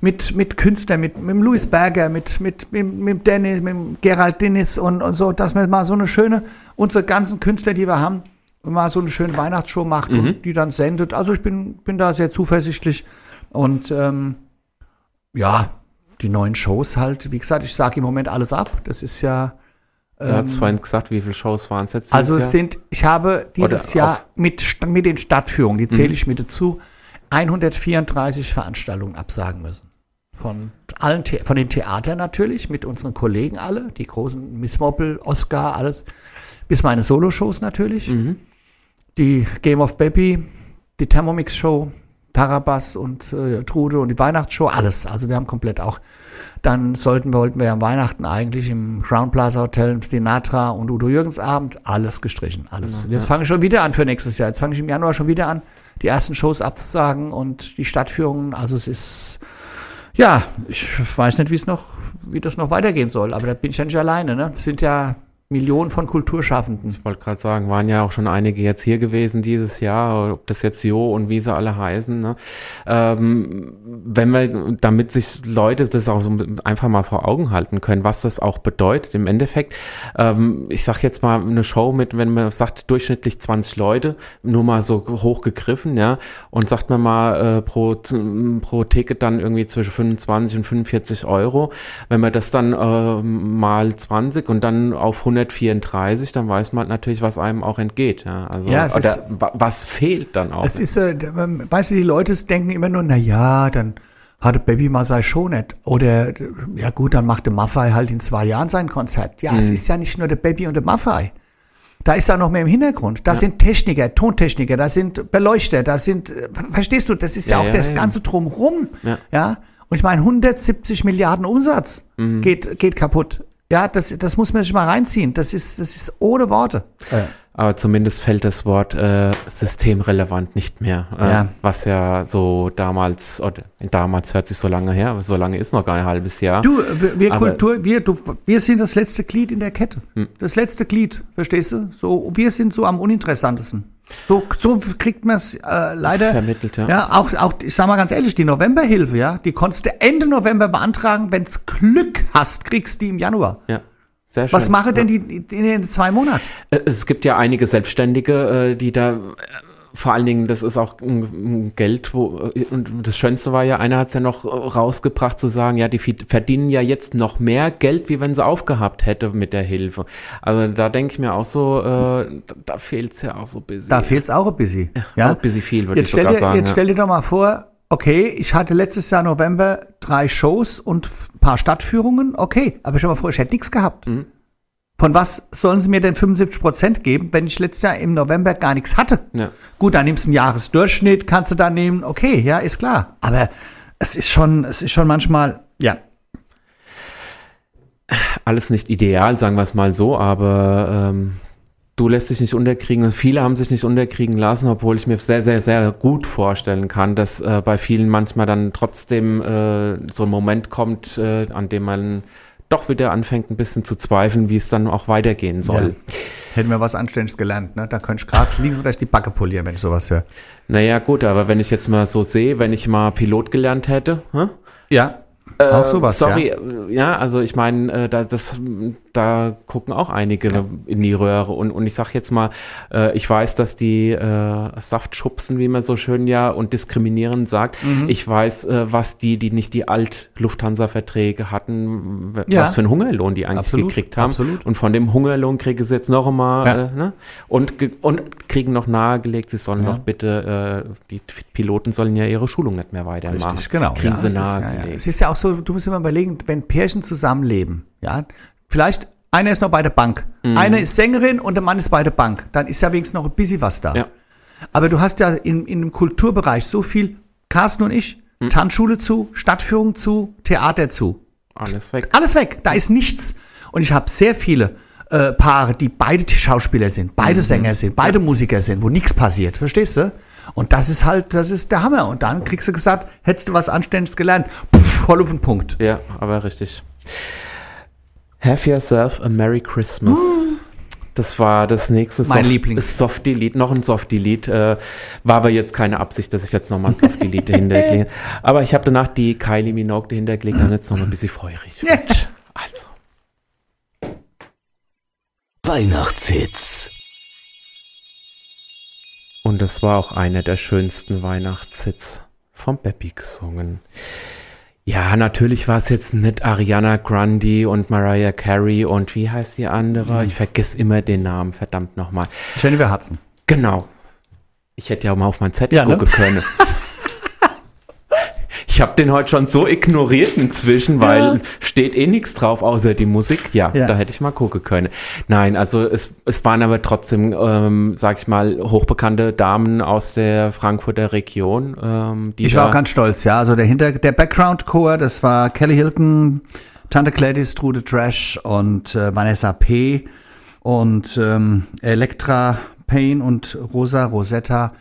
Mit, mit Künstlern, mit, mit Louis Berger, mit, mit, mit, mit Dennis, mit Gerald Dennis und, und so, dass man mal so eine schöne, unsere ganzen Künstler, die wir haben, mal so eine schöne Weihnachtsshow macht und die dann sendet. Also ich bin, bin da sehr zuversichtlich. Und ähm, ja, die neuen Shows halt, wie gesagt, ich sage im Moment alles ab. Das ist ja. Er hat vorhin gesagt, wie viele Shows waren es jetzt? Also es sind, ich habe dieses Oder Jahr mit, mit den Stadtführungen, die zähle Mhm. ich mit dazu, 134 Veranstaltungen absagen müssen. Von allen, The von den Theatern natürlich, mit unseren Kollegen alle, die großen Miss Moppel, Oscar, alles, bis meine Soloshows natürlich, Mhm. Die Game of Baby, die Thermomix Show, Tarabas und äh, Trude und die Weihnachtsshow, alles. Also wir haben komplett auch dann sollten wir, wollten wir am Weihnachten eigentlich im Crown Plaza Hotel Sinatra und Udo Jürgens Abend alles gestrichen, alles. Jetzt fange ich schon wieder an für nächstes Jahr. Jetzt fange ich im Januar schon wieder an, die ersten Shows abzusagen und die Stadtführungen. Also es ist, ja, ich weiß nicht, wie es noch, wie das noch weitergehen soll, aber da bin ich ja nicht alleine, ne? Es sind ja Millionen von Kulturschaffenden. Ich wollte gerade sagen, waren ja auch schon einige jetzt hier gewesen dieses Jahr, ob das jetzt Jo und wie sie alle heißen. Ne? Ähm, wenn wir, damit sich Leute das auch so einfach mal vor Augen halten können, was das auch bedeutet im Endeffekt. Ähm, ich sag jetzt mal eine Show mit, wenn man sagt durchschnittlich 20 Leute, nur mal so hoch gegriffen, ja, und sagt man mal äh, pro, pro Ticket dann irgendwie zwischen 25 und 45 Euro. Wenn man das dann äh, mal 20 und dann auf 134, dann weiß man natürlich, was einem auch entgeht. Ja, also, Ja, oder ist- wa- was fehlt dann auch. Es ist, äh, ähm, weißt du, die Leute denken immer nur, na ja, dann hatte Baby Masai schon nicht. Oder, ja gut, dann macht der Maffei halt in zwei Jahren sein Konzert. Ja, es ist ja nicht nur der Baby und der Maffei. Da ist da noch mehr im Hintergrund. Da sind Techniker, Tontechniker, da sind Beleuchter, da sind, äh, verstehst du, das ist ja, Ja, auch ja, das ja. ganze Drumrum. Ja. Ja. Und ich meine, 170 Milliarden Umsatz geht, geht kaputt. Ja, das, das muss man sich mal reinziehen. Das ist, das ist ohne Worte. Aber zumindest fällt das Wort äh, systemrelevant nicht mehr. Äh, Ja. Was ja so damals, oder damals hört sich so lange her, aber so lange ist noch gar ein halbes Jahr. Du, wir, wir Aber- Kultur, wir, du, wir sind das letzte Glied in der Kette. Das letzte Glied, verstehst du? So, wir sind so am uninteressantesten. So, so kriegt man es äh, leider. Vermittelt, ja. Ja, auch, auch, ich sag mal ganz ehrlich, die Novemberhilfe, ja, die konntest du Ende November beantragen. Wenn's Glück hast, kriegst du die im Januar. Ja, sehr schön. Was machen denn die, die in den zwei Monaten? Äh, Es gibt ja einige Selbstständige, äh, die da äh, vor allen Dingen, das ist auch Geld, wo, und das Schönste war ja, einer hat es ja noch rausgebracht zu sagen, ja, die verdienen ja jetzt noch mehr Geld, wie wenn sie aufgehabt hätte mit der Hilfe. Also da denke ich mir auch so, äh, da, da fehlt es ja auch so ein bisschen. Da fehlt's auch ein bisschen. Ja, Auch ein bisschen viel, würde ich sogar dir, sagen. jetzt ja. stell dir doch mal vor, okay, ich hatte letztes Jahr November drei Shows und ein paar Stadtführungen, okay, aber schon mal vor, ich hätte nichts gehabt. Mhm. Von was sollen sie mir denn 75 Prozent geben, wenn ich letztes Jahr im November gar nichts hatte? Ja. Gut, dann nimmst du einen Jahresdurchschnitt, kannst du da nehmen, okay, ja, ist klar. Aber es ist schon, es ist schon manchmal, ja, alles nicht ideal, sagen wir es mal so, aber ähm, du lässt dich nicht unterkriegen und viele haben sich nicht unterkriegen lassen, obwohl ich mir sehr, sehr, sehr gut vorstellen kann, dass äh, bei vielen manchmal dann trotzdem äh, so ein Moment kommt, äh, an dem man doch wieder anfängt, ein bisschen zu zweifeln, wie es dann auch weitergehen soll. Ja. Hätten wir was Anständiges gelernt, ne? Da könnte ich gerade links und rechts die Backe polieren, wenn ich sowas höre. Naja, gut, aber wenn ich jetzt mal so sehe, wenn ich mal Pilot gelernt hätte, hä? Ja, auch sowas, Sorry, ja. äh, ja, also ich meine, äh, da, das, da gucken auch einige in die Röhre. Und, und ich sag jetzt mal, äh, ich weiß, dass die äh, Saftschubsen, wie man so schön ja und diskriminierend sagt, Mhm. ich weiß, äh, was die, die nicht die Alt-Lufthansa-Verträge hatten, Ja. was für einen Hungerlohn die eigentlich Absolut, gekriegt haben. absolut. Und von dem Hungerlohn kriegen sie jetzt noch einmal Ja. äh, ne? und, und kriegen noch nahegelegt, sie sollen Ja. doch bitte, äh, die Piloten sollen ja ihre Schulung nicht mehr weitermachen. Richtig, genau. Kriegen ja, sie es ist, ja, nahegelegt. ja. Es ist ja auch so, du musst immer überlegen, wenn Pärchen zusammenleben, ja, vielleicht einer ist noch bei der Bank, Mhm. eine ist Sängerin und der Mann ist bei der Bank, dann ist ja wenigstens noch ein bisschen was da. Ja. Aber du hast ja in, in dem Kulturbereich so viel, Carsten und ich, Mhm. Tanzschule zu, Stadtführung zu, Theater zu. Alles weg. Alles weg, da ist nichts. Und ich habe sehr viele äh, Paare, die beide Schauspieler sind, beide Sänger sind, beide Musiker sind, wo nichts passiert, verstehst du? Und das ist halt, das ist der Hammer. Und dann kriegst du gesagt, hättest du was Anständiges gelernt, Pff, voll auf den Punkt. Ja, aber richtig. Have yourself a Merry Christmas. Das war das nächste Mein Lieblings. Softie-Lied, noch ein Softie-Lied. Äh, war aber jetzt keine Absicht, dass ich jetzt nochmal ein Softie-Lied dahinter klinge. Aber ich habe danach die Kylie Minogue dahinter gelegt und jetzt noch mal ein bisschen feurig. Wird. Also. Weihnachtshits. Und das war auch einer der schönsten Weihnachtshits vom Beppi gesungen. Ja, natürlich war es jetzt nicht Ariana Grande und Mariah Carey und wie heißt die andere? Ich vergesse immer den Namen, verdammt nochmal. Jennifer Hudson. Genau. Ich hätte ja auch mal auf mein Zettel Ja, ne? gucken können. Ich habe den heute schon so ignoriert inzwischen, weil Ja. steht eh nichts drauf außer die Musik. Ja, Ja. da hätte ich mal gucken können. Nein, also es, es waren aber trotzdem, ähm, sag ich mal, hochbekannte Damen aus der Frankfurter Region. Ähm, die Ich war auch ganz stolz, ja. Also der Hinter der Background-Chor, das war Kelly Hilton, Tante Gladys, Trude Trash und äh, Vanessa P. und ähm, Elektra Payne und Rosa Rosetta.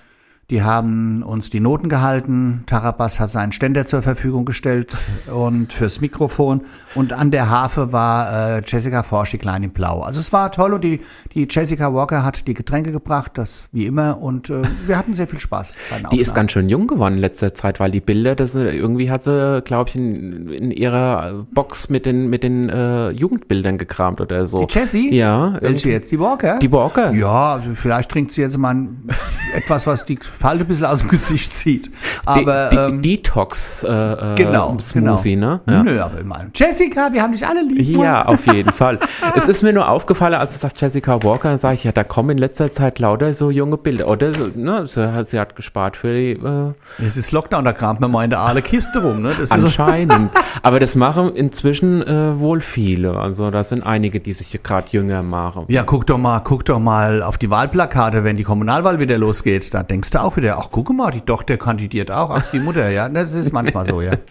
Die haben uns die Noten gehalten. Tarabas hat seinen Ständer zur Verfügung gestellt und fürs Mikrofon. Und an der Harfe war äh, Jessica Forsch, die Kleine in Blau. Also es war toll und die, die Jessica Walker hat die Getränke gebracht, das wie immer. Und äh, wir hatten sehr viel Spaß. Die ist ganz schön jung geworden in letzter Zeit, weil die Bilder, das äh, irgendwie hat sie, glaube ich, in, in ihrer Box mit den mit den äh, Jugendbildern gekramt oder so. Die Jessie? Ja, Welche jetzt? Die Walker? Die Walker. Ja, also vielleicht trinkt sie jetzt mal ein, etwas, was die Falte ein bisschen aus dem Gesicht zieht. Aber, die, ähm, die Detox äh, äh, genau, Smoothie, genau. ne? Ja. Nö, aber ich meine, Jessica, wir haben dich alle lieb. Ja, auf jeden Fall. Es ist mir nur aufgefallen, als du sagst Jessica Walker, dann sage ich, ja, da kommen in letzter Zeit lauter so junge Bilder. Oder so, ne, sie, hat, sie hat gespart für die äh, Es ist Lockdown, da kramt man mal in der aale Kiste rum. Ne? Das anscheinend. Aber das machen inzwischen äh, wohl viele. Also da sind einige, die sich gerade jünger machen. ja, guck doch mal, guck doch mal auf die Wahlplakate, wenn die Kommunalwahl wieder losgeht. Da denkst du auch wieder, ach, guck mal, die Tochter kandidiert auch, ach, die Mutter, ja. Das ist manchmal so, ja.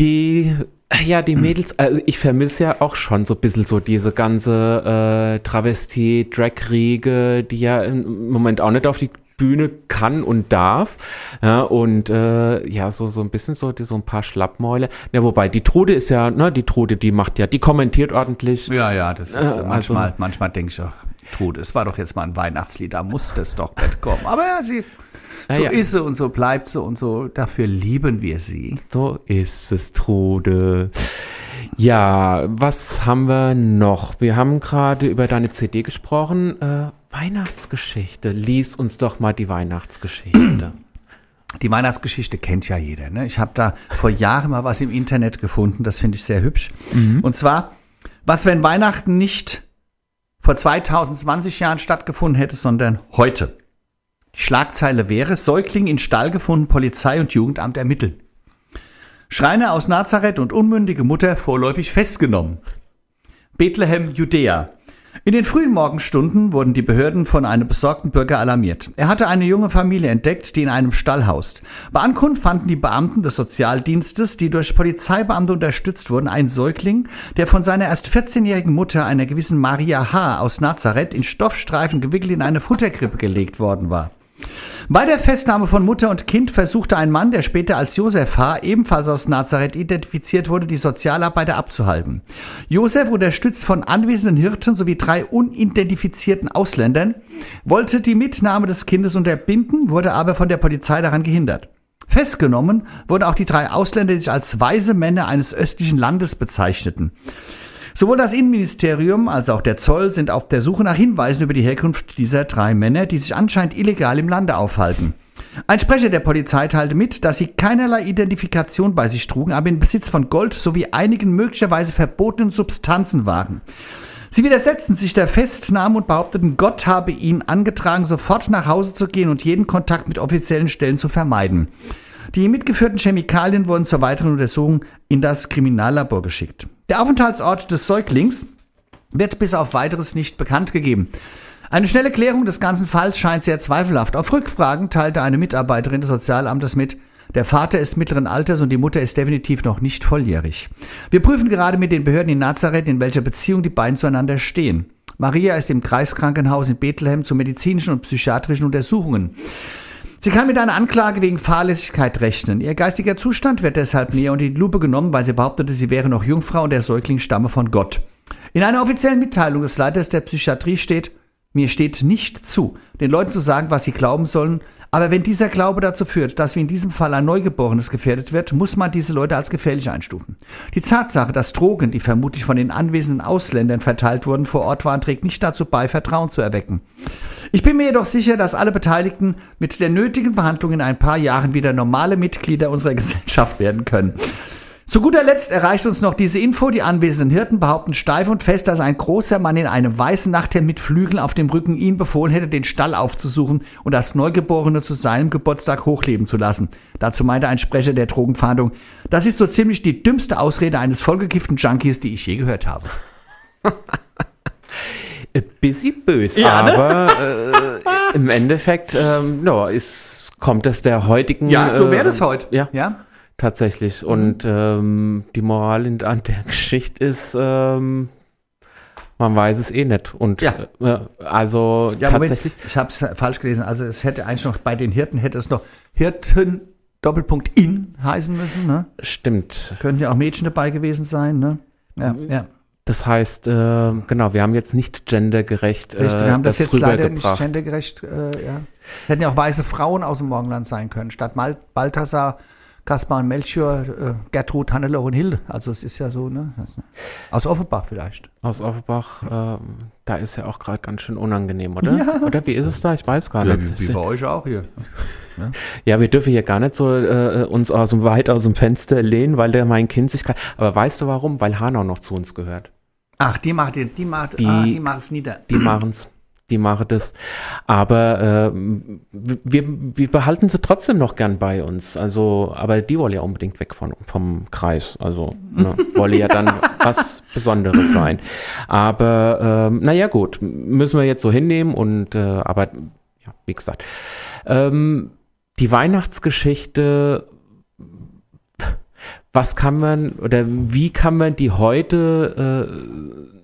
Die Ja, die Mädels, also ich vermisse ja auch schon so ein bisschen so diese ganze äh, Travestie-Drag-Riege, die ja im Moment auch nicht auf die Bühne kann und darf. Ja, und äh, ja, so, so ein bisschen so, so ein paar Schlappmäule. Ja, wobei, die Trude ist ja, ne, die Trude, die macht ja, die kommentiert ordentlich. Ja, ja, das ist äh, manchmal, also, manchmal denke ich auch, Trude, es war doch jetzt mal ein Weihnachtslied, da muss das doch mitkommen. Aber ja, sie, so ja, ja. ist sie und so bleibt sie und so, dafür lieben wir sie. So ist es, Trude. Ja, was haben wir noch? Wir haben gerade über deine CD gesprochen. Äh, Weihnachtsgeschichte. Lies uns doch mal die Weihnachtsgeschichte. Die Weihnachtsgeschichte kennt ja jeder. Ne? Ich habe da vor Jahren mal was im Internet gefunden, das finde ich sehr hübsch. Mhm. Und zwar, was wenn Weihnachten nicht vor 2020 Jahren stattgefunden hätte, sondern heute. Die Schlagzeile wäre, Säugling in Stall gefunden, Polizei und Jugendamt ermitteln. Schreiner aus Nazareth und unmündige Mutter vorläufig festgenommen. Bethlehem, Judäa. In den frühen Morgenstunden wurden die Behörden von einem besorgten Bürger alarmiert. Er hatte eine junge Familie entdeckt, die in einem Stall haust. Bei Ankunft fanden die Beamten des Sozialdienstes, die durch Polizeibeamte unterstützt wurden, einen Säugling, der von seiner erst 14-jährigen Mutter, einer gewissen Maria H. aus Nazareth, in Stoffstreifen gewickelt in eine Futterkrippe gelegt worden war. Bei der Festnahme von Mutter und Kind versuchte ein Mann, der später als Josef H., ebenfalls aus Nazareth identifiziert wurde, die Sozialarbeiter abzuhalten. Josef, unterstützt von anwesenden Hirten sowie drei unidentifizierten Ausländern, wollte die Mitnahme des Kindes unterbinden, wurde aber von der Polizei daran gehindert. Festgenommen wurden auch die drei Ausländer, die sich als weise Männer eines östlichen Landes bezeichneten. Sowohl das Innenministerium als auch der Zoll sind auf der Suche nach Hinweisen über die Herkunft dieser drei Männer, die sich anscheinend illegal im Lande aufhalten. Ein Sprecher der Polizei teilte mit, dass sie keinerlei Identifikation bei sich trugen, aber in Besitz von Gold sowie einigen möglicherweise verbotenen Substanzen waren. Sie widersetzten sich der Festnahme und behaupteten, Gott habe ihnen angetragen, sofort nach Hause zu gehen und jeden Kontakt mit offiziellen Stellen zu vermeiden. Die mitgeführten Chemikalien wurden zur weiteren Untersuchung in das Kriminallabor geschickt. Der Aufenthaltsort des Säuglings wird bis auf weiteres nicht bekannt gegeben. Eine schnelle Klärung des ganzen Falls scheint sehr zweifelhaft. Auf Rückfragen teilte eine Mitarbeiterin des Sozialamtes mit, der Vater ist mittleren Alters und die Mutter ist definitiv noch nicht volljährig. Wir prüfen gerade mit den Behörden in Nazareth, in welcher Beziehung die beiden zueinander stehen. Maria ist im Kreiskrankenhaus in Bethlehem zu medizinischen und psychiatrischen Untersuchungen. Sie kann mit einer Anklage wegen Fahrlässigkeit rechnen. Ihr geistiger Zustand wird deshalb näher unter die Lupe genommen, weil sie behauptete, sie wäre noch Jungfrau und der Säugling stamme von Gott. In einer offiziellen Mitteilung des Leiters der Psychiatrie steht, mir steht nicht zu, den Leuten zu sagen, was sie glauben sollen, aber wenn dieser Glaube dazu führt, dass wie in diesem Fall ein Neugeborenes gefährdet wird, muss man diese Leute als gefährlich einstufen. Die Tatsache, dass Drogen, die vermutlich von den anwesenden Ausländern verteilt wurden, vor Ort waren, trägt nicht dazu bei, Vertrauen zu erwecken. Ich bin mir jedoch sicher, dass alle Beteiligten mit der nötigen Behandlung in ein paar Jahren wieder normale Mitglieder unserer Gesellschaft werden können. Zu guter Letzt erreicht uns noch diese Info. Die anwesenden Hirten behaupten steif und fest, dass ein großer Mann in einem weißen Nachthemd mit Flügeln auf dem Rücken ihn befohlen hätte, den Stall aufzusuchen und das Neugeborene zu seinem Geburtstag hochleben zu lassen. Dazu meinte ein Sprecher der Drogenfahndung, das ist so ziemlich die dümmste Ausrede eines vollgekifften Junkies, die ich je gehört habe. Ein bisschen böse, ja, ne? aber äh, im Endeffekt ähm, no, ist, kommt es der heutigen. Ja, so wäre das äh, heute. Ja. ja tatsächlich. Mhm. Und ähm, die Moral in, an der Geschichte ist, ähm, man weiß es eh nicht. Und ja. äh, also ja, tatsächlich. Moment, ich habe es falsch gelesen. Also es hätte eigentlich noch bei den Hirten hätte es noch Hirten Doppelpunkt in heißen müssen. Ne? Stimmt. Könnten ja auch Mädchen dabei gewesen sein. Ne? Ja, ja. Das heißt, äh, genau, wir haben jetzt nicht gendergerecht. Äh, Richtig, wir haben das, das jetzt leider nicht gendergerecht. Äh, ja. Hätten ja auch weiße Frauen aus dem Morgenland sein können. Statt Mal Balthasar Kaspar und Melchior, äh, Gertrud, Hannelore und Hilde. Also es ist ja so, ne? Aus Offenbach vielleicht. Aus Offenbach, äh, da ist ja auch gerade ganz schön unangenehm, oder? Ja. Oder wie ist es da? Ich weiß gar ja, nicht. Wie, wie bei euch auch hier. Ja. ja, wir dürfen hier gar nicht so äh, uns aus dem, weit aus dem Fenster lehnen, weil der mein Kind sich kann. Aber weißt du warum? Weil Hanau noch zu uns gehört. Ach, die macht die macht die, ah, die machen's nieder. Die machen's die machen das. Aber äh, wir, wir behalten sie trotzdem noch gern bei uns. Also, aber die wollen ja unbedingt weg von, vom Kreis. Also ne, wollen ja dann was Besonderes sein. Aber ähm, naja, gut, müssen wir jetzt so hinnehmen und äh, aber ja, wie gesagt. Ähm, die Weihnachtsgeschichte was kann man oder wie kann man die heute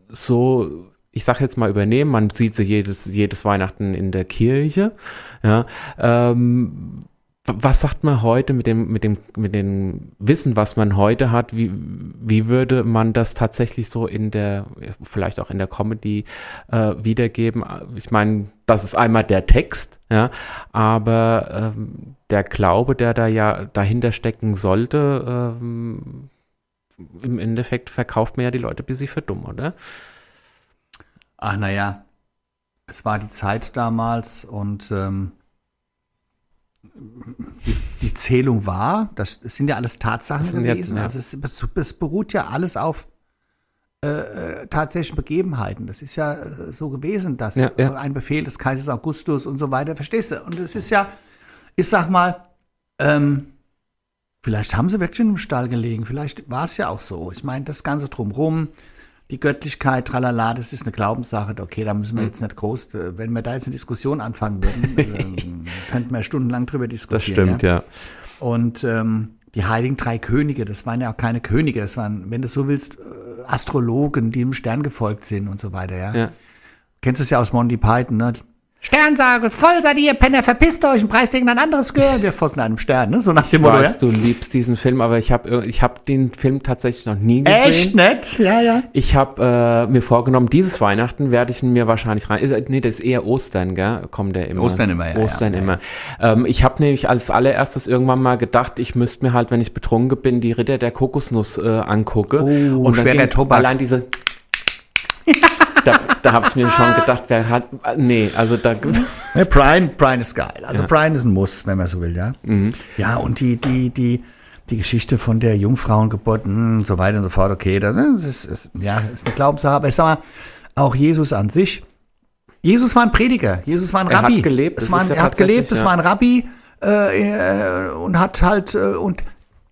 äh, so ich sage jetzt mal übernehmen, man sieht sie jedes, jedes Weihnachten in der Kirche. Ja, ähm, was sagt man heute mit dem, mit dem, mit dem Wissen, was man heute hat? Wie, wie würde man das tatsächlich so in der, vielleicht auch in der Comedy äh, wiedergeben? Ich meine, das ist einmal der Text, ja, aber ähm, der Glaube, der da ja dahinter stecken sollte, ähm, im Endeffekt verkauft man ja die Leute bis sie für dumm, oder? Ach, naja, es war die Zeit damals und ähm, die, die, Zählung war, das, das, sind ja alles Tatsachen gewesen. Ja. Also es, es, beruht ja alles auf äh, äh, tatsächlichen Begebenheiten. Das ist ja äh, so gewesen, dass ja, ja. ein Befehl des Kaisers Augustus und so weiter, verstehst du? Und es ist ja, ich sag mal, ähm, vielleicht haben sie wirklich in einem Stall gelegen, vielleicht war es ja auch so. Ich meine, das Ganze drumrum, die Göttlichkeit, tralala, das ist eine Glaubenssache. Okay, da müssen wir jetzt nicht groß, äh, wenn wir da jetzt eine Diskussion anfangen würden, ähm, könnten wir stundenlang drüber diskutieren. Das stimmt, ja. ja. Und ähm, die heiligen drei Könige, das waren ja auch keine Könige, das waren, wenn du so willst, äh, Astrologen, die im Stern gefolgt sind und so weiter, ja. ja. Kennst es ja aus Monty Python, ne? Sternsagel, voll seid ihr, Penner, verpisst euch und preist irgendein anderes Gehör. Wir folgen einem Stern, ne? So nach dem Motto. Ich weiß, du liebst diesen Film, aber ich habe ich hab den Film tatsächlich noch nie gesehen. Echt nett? Ja, ja. Ich habe äh, mir vorgenommen, dieses Weihnachten werde ich ihn mir wahrscheinlich rein. Nee, das ist eher Ostern, gell? Kommt der immer. Ostern immer, ja. Ostern ja, immer. Ähm, ich habe nämlich als allererstes irgendwann mal gedacht, ich müsste mir halt, wenn ich betrunken bin, die Ritter der Kokosnuss äh, angucke. Oh, und schwerer Tobak. Allein diese da, da habe ich mir schon gedacht, wer hat. Nee, also da. Ja, Brian, Brian ist geil. Also ja. Brian ist ein Muss, wenn man so will, ja. Mhm. Ja, und die, die, die, die Geschichte von der Jungfrauengeburt und hm, so weiter und so fort, okay, das ist, ist, ja, ist eine Glaubenssache. Aber ich sag mal, auch Jesus an sich. Jesus war ein Prediger, Jesus war ein Rabbi. Er hat gelebt, es war ein, er hat gelebt, es war ein Rabbi äh, und hat halt, äh, und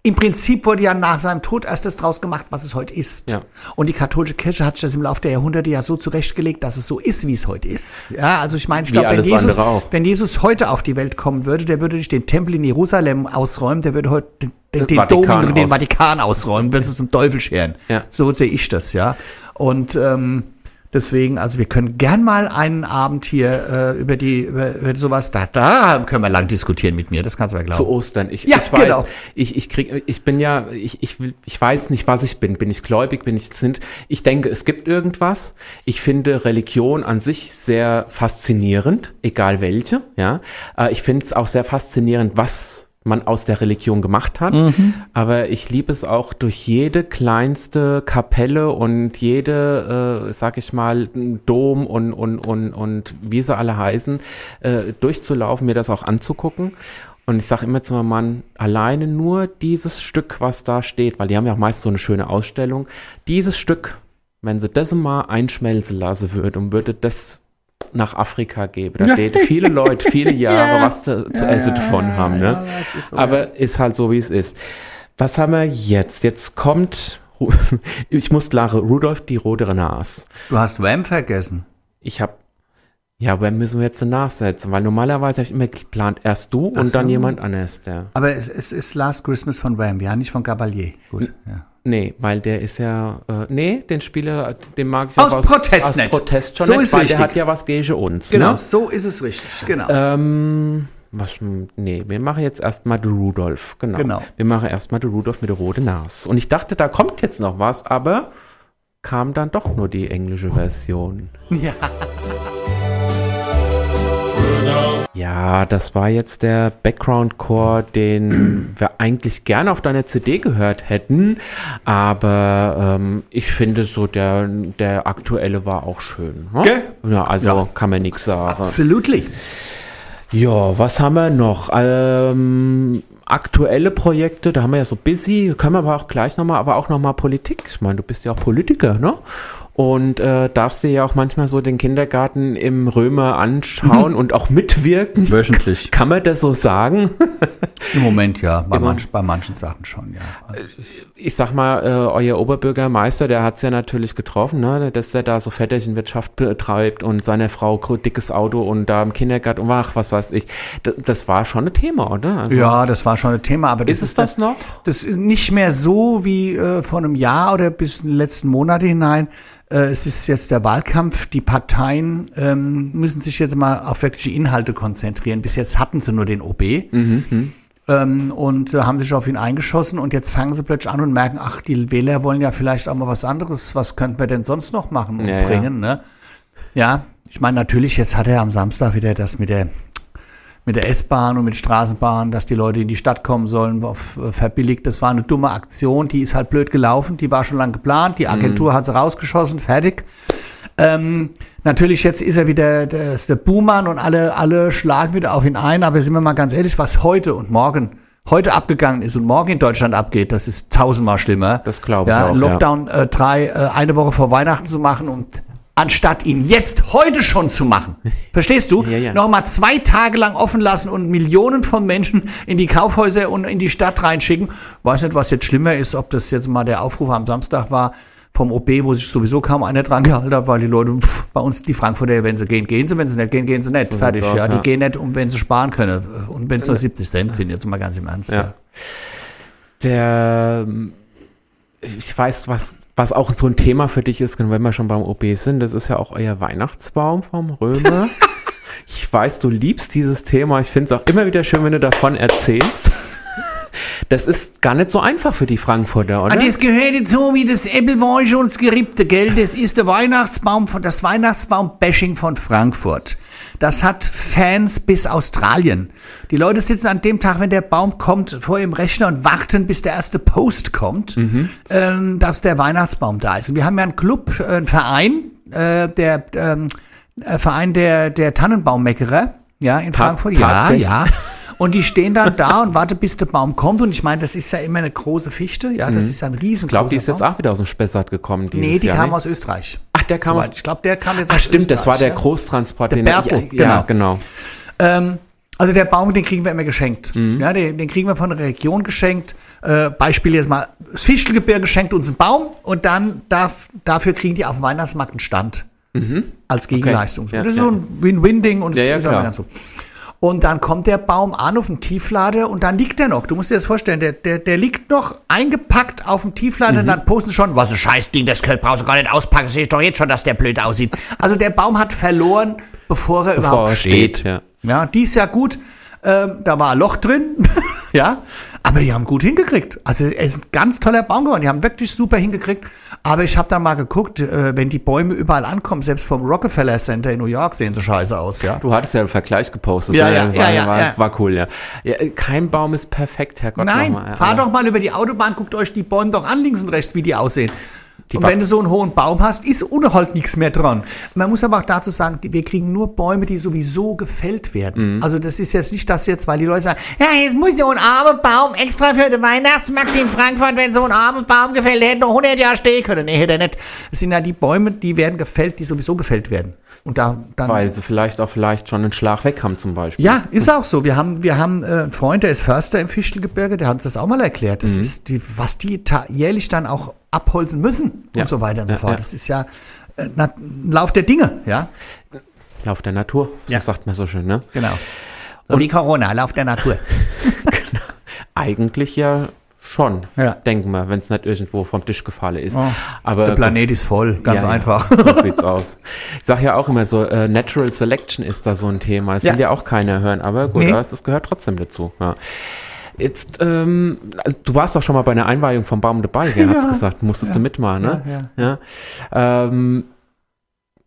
im Prinzip wurde ja nach seinem Tod erst das draus gemacht, was es heute ist. Ja. Und die katholische Kirche hat sich das im Laufe der Jahrhunderte ja so zurechtgelegt, dass es so ist, wie es heute ist. Ja, also ich meine, ich glaube, wenn Jesus, wenn Jesus heute auf die Welt kommen würde, der würde nicht den Tempel in Jerusalem ausräumen, der würde heute den, den, den Dom, den Vatikan ausräumen, würde es zum Teufel scheren. Ja. So sehe ich das, ja. Und ähm, Deswegen, also wir können gern mal einen Abend hier äh, über die über, über sowas, da, da können wir lang diskutieren mit mir, das kannst du ja glauben. Zu Ostern. Ich, ja, ich weiß, genau. ich, ich krieg, ich bin ja, ich, ich, ich weiß nicht, was ich bin. Bin ich gläubig, bin ich sind. Ich denke, es gibt irgendwas. Ich finde Religion an sich sehr faszinierend, egal welche. Ja, äh, ich finde es auch sehr faszinierend, was man aus der Religion gemacht hat. Mhm. Aber ich liebe es auch durch jede kleinste Kapelle und jede, äh, sag ich mal, Dom und, und, und, und wie sie alle heißen, äh, durchzulaufen, mir das auch anzugucken. Und ich sage immer zu meinem Mann, alleine nur dieses Stück, was da steht, weil die haben ja auch meist so eine schöne Ausstellung, dieses Stück, wenn sie das mal einschmelzen lassen würde und würde das nach Afrika gebe. Da ja. viele Leute viele Jahre ja. was zu, zu ja, essen davon haben. Ne? Ist so, Aber ist halt so, wie es ist. Was haben wir jetzt? Jetzt kommt, ich muss klare, Rudolf die rote Nase. Du hast Wham vergessen. Ich habe ja, Wham müssen wir jetzt nachsetzen, weil normalerweise habe ich immer geplant, erst du und so. dann jemand anderes. Der. Aber es, es, ist Last Christmas von Wham, ja, nicht von Gabalier. Gut, ja. Nee, weil der ist ja, äh, nee, den Spieler, den mag ich aus, aus Protest aus nicht. Protest schon so nicht, ist weil richtig. der hat ja was gegen uns. Genau, ne? so ist es richtig, genau. Ähm, was, nee, wir machen jetzt erstmal den Rudolf, genau. genau. Wir machen erstmal den Rudolf mit der roten Nase. Und ich dachte, da kommt jetzt noch was, aber kam dann doch nur die englische Version. Ja. Ja, das war jetzt der Background-Core, den wir eigentlich gerne auf deiner CD gehört hätten. Aber ähm, ich finde so, der, der aktuelle war auch schön. Ne? Ja, also ja. kann man nichts sagen. Absolutely. Ja, was haben wir noch? Ähm, aktuelle Projekte, da haben wir ja so busy, können wir aber auch gleich nochmal, aber auch nochmal Politik. Ich meine, du bist ja auch Politiker, ne? Und äh, darfst dir ja auch manchmal so den Kindergarten im Römer anschauen mhm. und auch mitwirken. Wöchentlich. Kann man das so sagen? Im Moment ja, bei, manch, bei manchen Sachen schon, ja. Also ich sag mal, äh, euer Oberbürgermeister, der hat es ja natürlich getroffen, ne, dass er da so Väterchenwirtschaft betreibt und seine Frau dickes Auto und da im Kindergarten und ach, was weiß ich. Das, das war schon ein Thema, oder? Also, ja, das war schon ein Thema, aber das ist es ist das das noch? Das ist nicht mehr so wie äh, vor einem Jahr oder bis in die letzten Monate hinein. Äh, es ist jetzt der Wahlkampf. Die Parteien ähm, müssen sich jetzt mal auf wirkliche Inhalte konzentrieren. Bis jetzt hatten sie nur den OB. Mhm, mhm, ähm, und äh, haben sich auf ihn eingeschossen und jetzt fangen sie plötzlich an und merken, ach, die Wähler wollen ja vielleicht auch mal was anderes. Was könnten wir denn sonst noch machen und ja, bringen? Ja. Ne? ja, ich meine, natürlich, jetzt hat er am Samstag wieder das mit der mit der S-Bahn und mit Straßenbahn, dass die Leute in die Stadt kommen sollen, auf, äh, verbilligt. Das war eine dumme Aktion, die ist halt blöd gelaufen, die war schon lange geplant, die Agentur mhm. hat sie rausgeschossen, fertig. Ähm, natürlich, jetzt ist er wieder der, der Buhmann und alle, alle schlagen wieder auf ihn ein, aber sind wir mal ganz ehrlich, was heute und morgen heute abgegangen ist und morgen in Deutschland abgeht, das ist tausendmal schlimmer. Das glaube ich ja, auch. Lockdown ja. Äh, drei, äh, eine Woche vor Weihnachten zu machen und anstatt ihn jetzt heute schon zu machen. Verstehst du? ja, ja. Nochmal zwei Tage lang offen lassen und Millionen von Menschen in die Kaufhäuser und in die Stadt reinschicken. Weiß nicht, was jetzt schlimmer ist, ob das jetzt mal der Aufruf am Samstag war vom OB, wo sich sowieso kaum einer dran gehalten hat, weil die Leute, pff, bei uns die Frankfurter, wenn sie gehen, gehen sie, wenn sie nicht gehen, gehen sie nicht. So Fertig, aus, ja. Die gehen nicht, um wenn sie sparen können. Und wenn es nur 70 Cent sind, jetzt mal ganz im Ernst. Ja. Der, ich weiß, was was auch so ein Thema für dich ist, wenn wir schon beim OB sind, das ist ja auch euer Weihnachtsbaum vom Römer. ich weiß, du liebst dieses Thema. Ich finde es auch immer wieder schön, wenn du davon erzählst. Das ist gar nicht so einfach für die Frankfurter, oder? Das gehört jetzt so wie das Äppelweich und das Geriebte, gell? Das ist der Weihnachtsbaum, das Weihnachtsbaum-Bashing von Frankfurt. Das hat Fans bis Australien. Die Leute sitzen an dem Tag, wenn der Baum kommt, vor ihrem Rechner und warten, bis der erste Post kommt, mhm. ähm, dass der Weihnachtsbaum da ist. Und wir haben ja einen Club, äh, einen Verein, äh, der ähm, äh, Verein der, der Tannenbaummeckerer, ja, in Frankfurt. Ja, ja. Und die stehen dann da und warten, bis der Baum kommt. Und ich meine, das ist ja immer eine große Fichte. Ja, das mhm. ist ja ein riesen Ich glaube, die ist jetzt auch wieder aus dem Spessart gekommen. Nee, die Jahr, kam ne? aus Österreich. Ach, der kam aus. Ich glaube, der kam jetzt Ach, aus stimmt, Österreich. das war der Großtransport. Der Bertel, ich, ja, genau. Ähm, also der Baum, den kriegen wir immer geschenkt. Mhm. Ja, den, den, kriegen wir von der Region geschenkt. Äh, Beispiel jetzt mal, das Fichtelgebirge schenkt uns einen Baum und dann darf, dafür kriegen die auf dem Weihnachtsmarkt einen Stand. Mhm. Als Gegenleistung. Okay. Ja, das ist ja. so ein Win-Win-Ding und ja, ja, klar. ganz so. Und dann kommt der Baum an auf dem Tieflader und dann liegt er noch. Du musst dir das vorstellen, der, der, der liegt noch eingepackt auf dem Tieflader mhm. und dann posten schon, was ein Scheißding, das brauchst du gar nicht auspacken, sehe ich doch jetzt schon, dass der blöd aussieht. Also der Baum hat verloren, bevor er bevor überhaupt er steht. steht. Ja. ja, dies Jahr gut. Ähm, da war ein Loch drin, ja, aber die haben gut hingekriegt. Also er ist ein ganz toller Baum geworden. Die haben wirklich super hingekriegt. Aber ich habe dann mal geguckt, äh, wenn die Bäume überall ankommen, selbst vom Rockefeller Center in New York sehen sie scheiße aus, ja. Du hattest ja einen Vergleich gepostet. Ja, ja, ja, ja, war, ja. war cool, ja. ja. Kein Baum ist perfekt, Herr Gott. Nein, fahr doch mal über die Autobahn, guckt euch die Bäume doch an, links und rechts, wie die aussehen. Die und wenn du so einen hohen Baum hast, ist ohne halt nichts mehr dran. Man muss aber auch dazu sagen, wir kriegen nur Bäume, die sowieso gefällt werden. Mhm. Also das ist jetzt nicht das jetzt, weil die Leute sagen, ja, jetzt muss so ein armer Baum extra für den Weihnachtsmarkt in Frankfurt, wenn so ein armer Baum gefällt, der hätte noch 100 Jahre stehen können. Nee, hätte er nicht. Es sind ja die Bäume, die werden gefällt, die sowieso gefällt werden. Und da, dann, Weil sie vielleicht auch vielleicht schon einen Schlag weg haben zum Beispiel. Ja, ist auch so. Wir haben, wir haben äh, einen Freund, der ist Förster im Fichtelgebirge, der hat uns das auch mal erklärt. Das mhm. ist die, was die jährlich dann auch abholzen müssen ja. und so weiter und so ja, fort. Ja. Das ist ja äh, na, Lauf der Dinge, ja. Lauf der Natur, so sagt man so schön, ne? Genau. Und die Corona, Lauf der Natur. genau. Eigentlich ja Schon, ja. denken wir, wenn es nicht irgendwo vom Tisch gefallen ist. Oh, Aber der Planet ist voll, ganz ja, einfach. Ja, so sieht's aus. Ich sage ja auch immer so, äh, Natural Selection ist da so ein Thema. Das will ja auch keiner hören, aber gut, nee. das gehört trotzdem dazu. Jetzt, ähm, du warst doch schon mal bei einer Einweihung vom Baum dabei, gell, hast du gesagt, musstest du mitmachen, ne? Ja, ja. Ähm,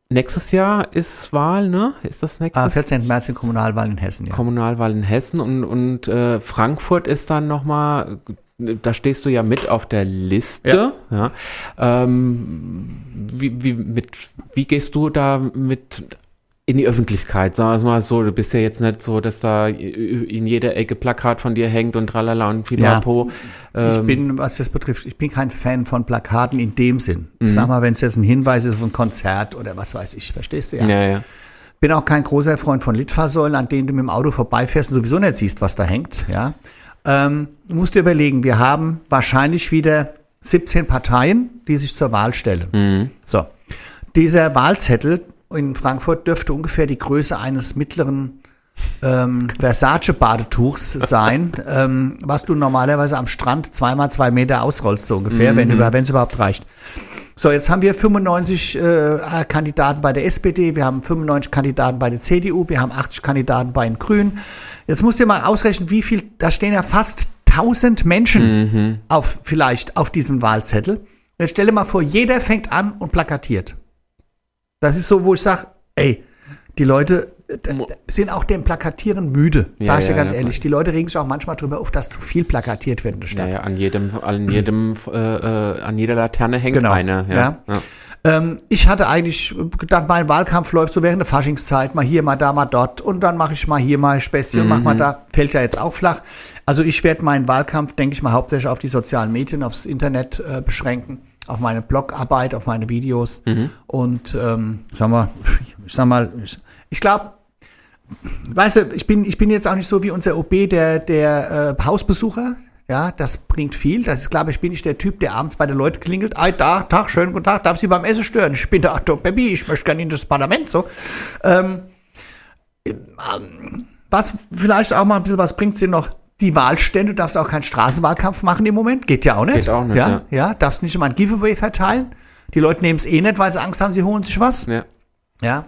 Nächstes Jahr ist Wahl, ne? Ist das nächstes? Ah, 14. März die Kommunalwahl in Hessen, ja. Kommunalwahl in Hessen und, und äh, Frankfurt ist dann nochmal da stehst du ja mit auf der Liste. Ja. ja. Ähm, wie, wie, mit, wie gehst du da mit in die Öffentlichkeit? Sagen wir mal so, du bist ja jetzt nicht so, dass da in jeder Ecke Plakat von dir hängt und tralala und pipapo. Ja. Ähm, ich bin, was das betrifft, ich bin kein Fan von Plakaten in dem Sinn. Mhm. Sag mal, wenn es jetzt ein Hinweis ist auf ein Konzert oder was weiß ich, verstehst du ja? Ja, ja. Bin auch kein großer Freund von Litfaßsäulen, an denen du mit dem Auto vorbeifährst und sowieso nicht siehst, was da hängt, ja. Ähm, du musst dir überlegen, wir haben wahrscheinlich wieder 17 Parteien, die sich zur Wahl stellen. So. Dieser Wahlzettel in Frankfurt dürfte ungefähr die Größe eines mittleren ähm, Versace-Badetuchs sein, ähm, was du normalerweise am Strand zweimal zwei Meter ausrollst, so ungefähr, wenn über- wenn es überhaupt reicht. So, jetzt haben wir 95 äh, Kandidaten bei der SPD, wir haben 95 Kandidaten bei der CDU, wir haben 80 Kandidaten bei den Grünen. Jetzt musst du dir mal ausrechnen, wie viel, da stehen ja fast 1000 Menschen auf, vielleicht auf diesem Wahlzettel. Jetzt stell dir mal vor, jeder fängt an und plakatiert. Das ist so, wo ich sage, ey, die Leute äh, sind auch dem Plakatieren müde, Ja, sage ich dir ja, ganz ja. ehrlich. Die Leute regen sich auch manchmal darüber auf, dass zu viel plakatiert wird in der Ja, Stadt. ja, an jedem, an jedem, äh, äh, an jeder Laterne hängt Genau, eine. Ja. ja. Ja. Ähm, ich hatte eigentlich gedacht, mein Wahlkampf läuft so während der Faschingszeit, mal hier, mal da, mal dort und dann mache ich mal hier mal Späßchen und mach Mhm. mal da, fällt ja jetzt auch flach. Also ich werde meinen Wahlkampf, denke ich mal, hauptsächlich auf die sozialen Medien, aufs Internet äh, beschränken, auf meine Blogarbeit, auf meine Videos Mhm. und ähm, sag mal, ich sag mal, ich, ich glaube, weißt du, ich bin, ich bin jetzt auch nicht so wie unser OB, der, der äh, Hausbesucher. Ja, das bringt viel. Das ist, glaube ich, bin ich der Typ, der abends bei den Leuten klingelt. Ei, da, Tag, schönen guten Tag, darf Sie beim Essen stören? Ich bin der Arthur Baby, ich möchte gerne in das Parlament, so. Ähm, ähm, was vielleicht auch mal ein bisschen was bringt, sind noch die Wahlstände. Du darfst auch keinen Straßenwahlkampf machen im Moment. Geht ja auch nicht. Geht auch nicht, Ja, ja. ja. darfst nicht immer ein Giveaway verteilen. Die Leute nehmen es eh nicht, weil sie Angst haben, sie holen sich was. Ja. Ja.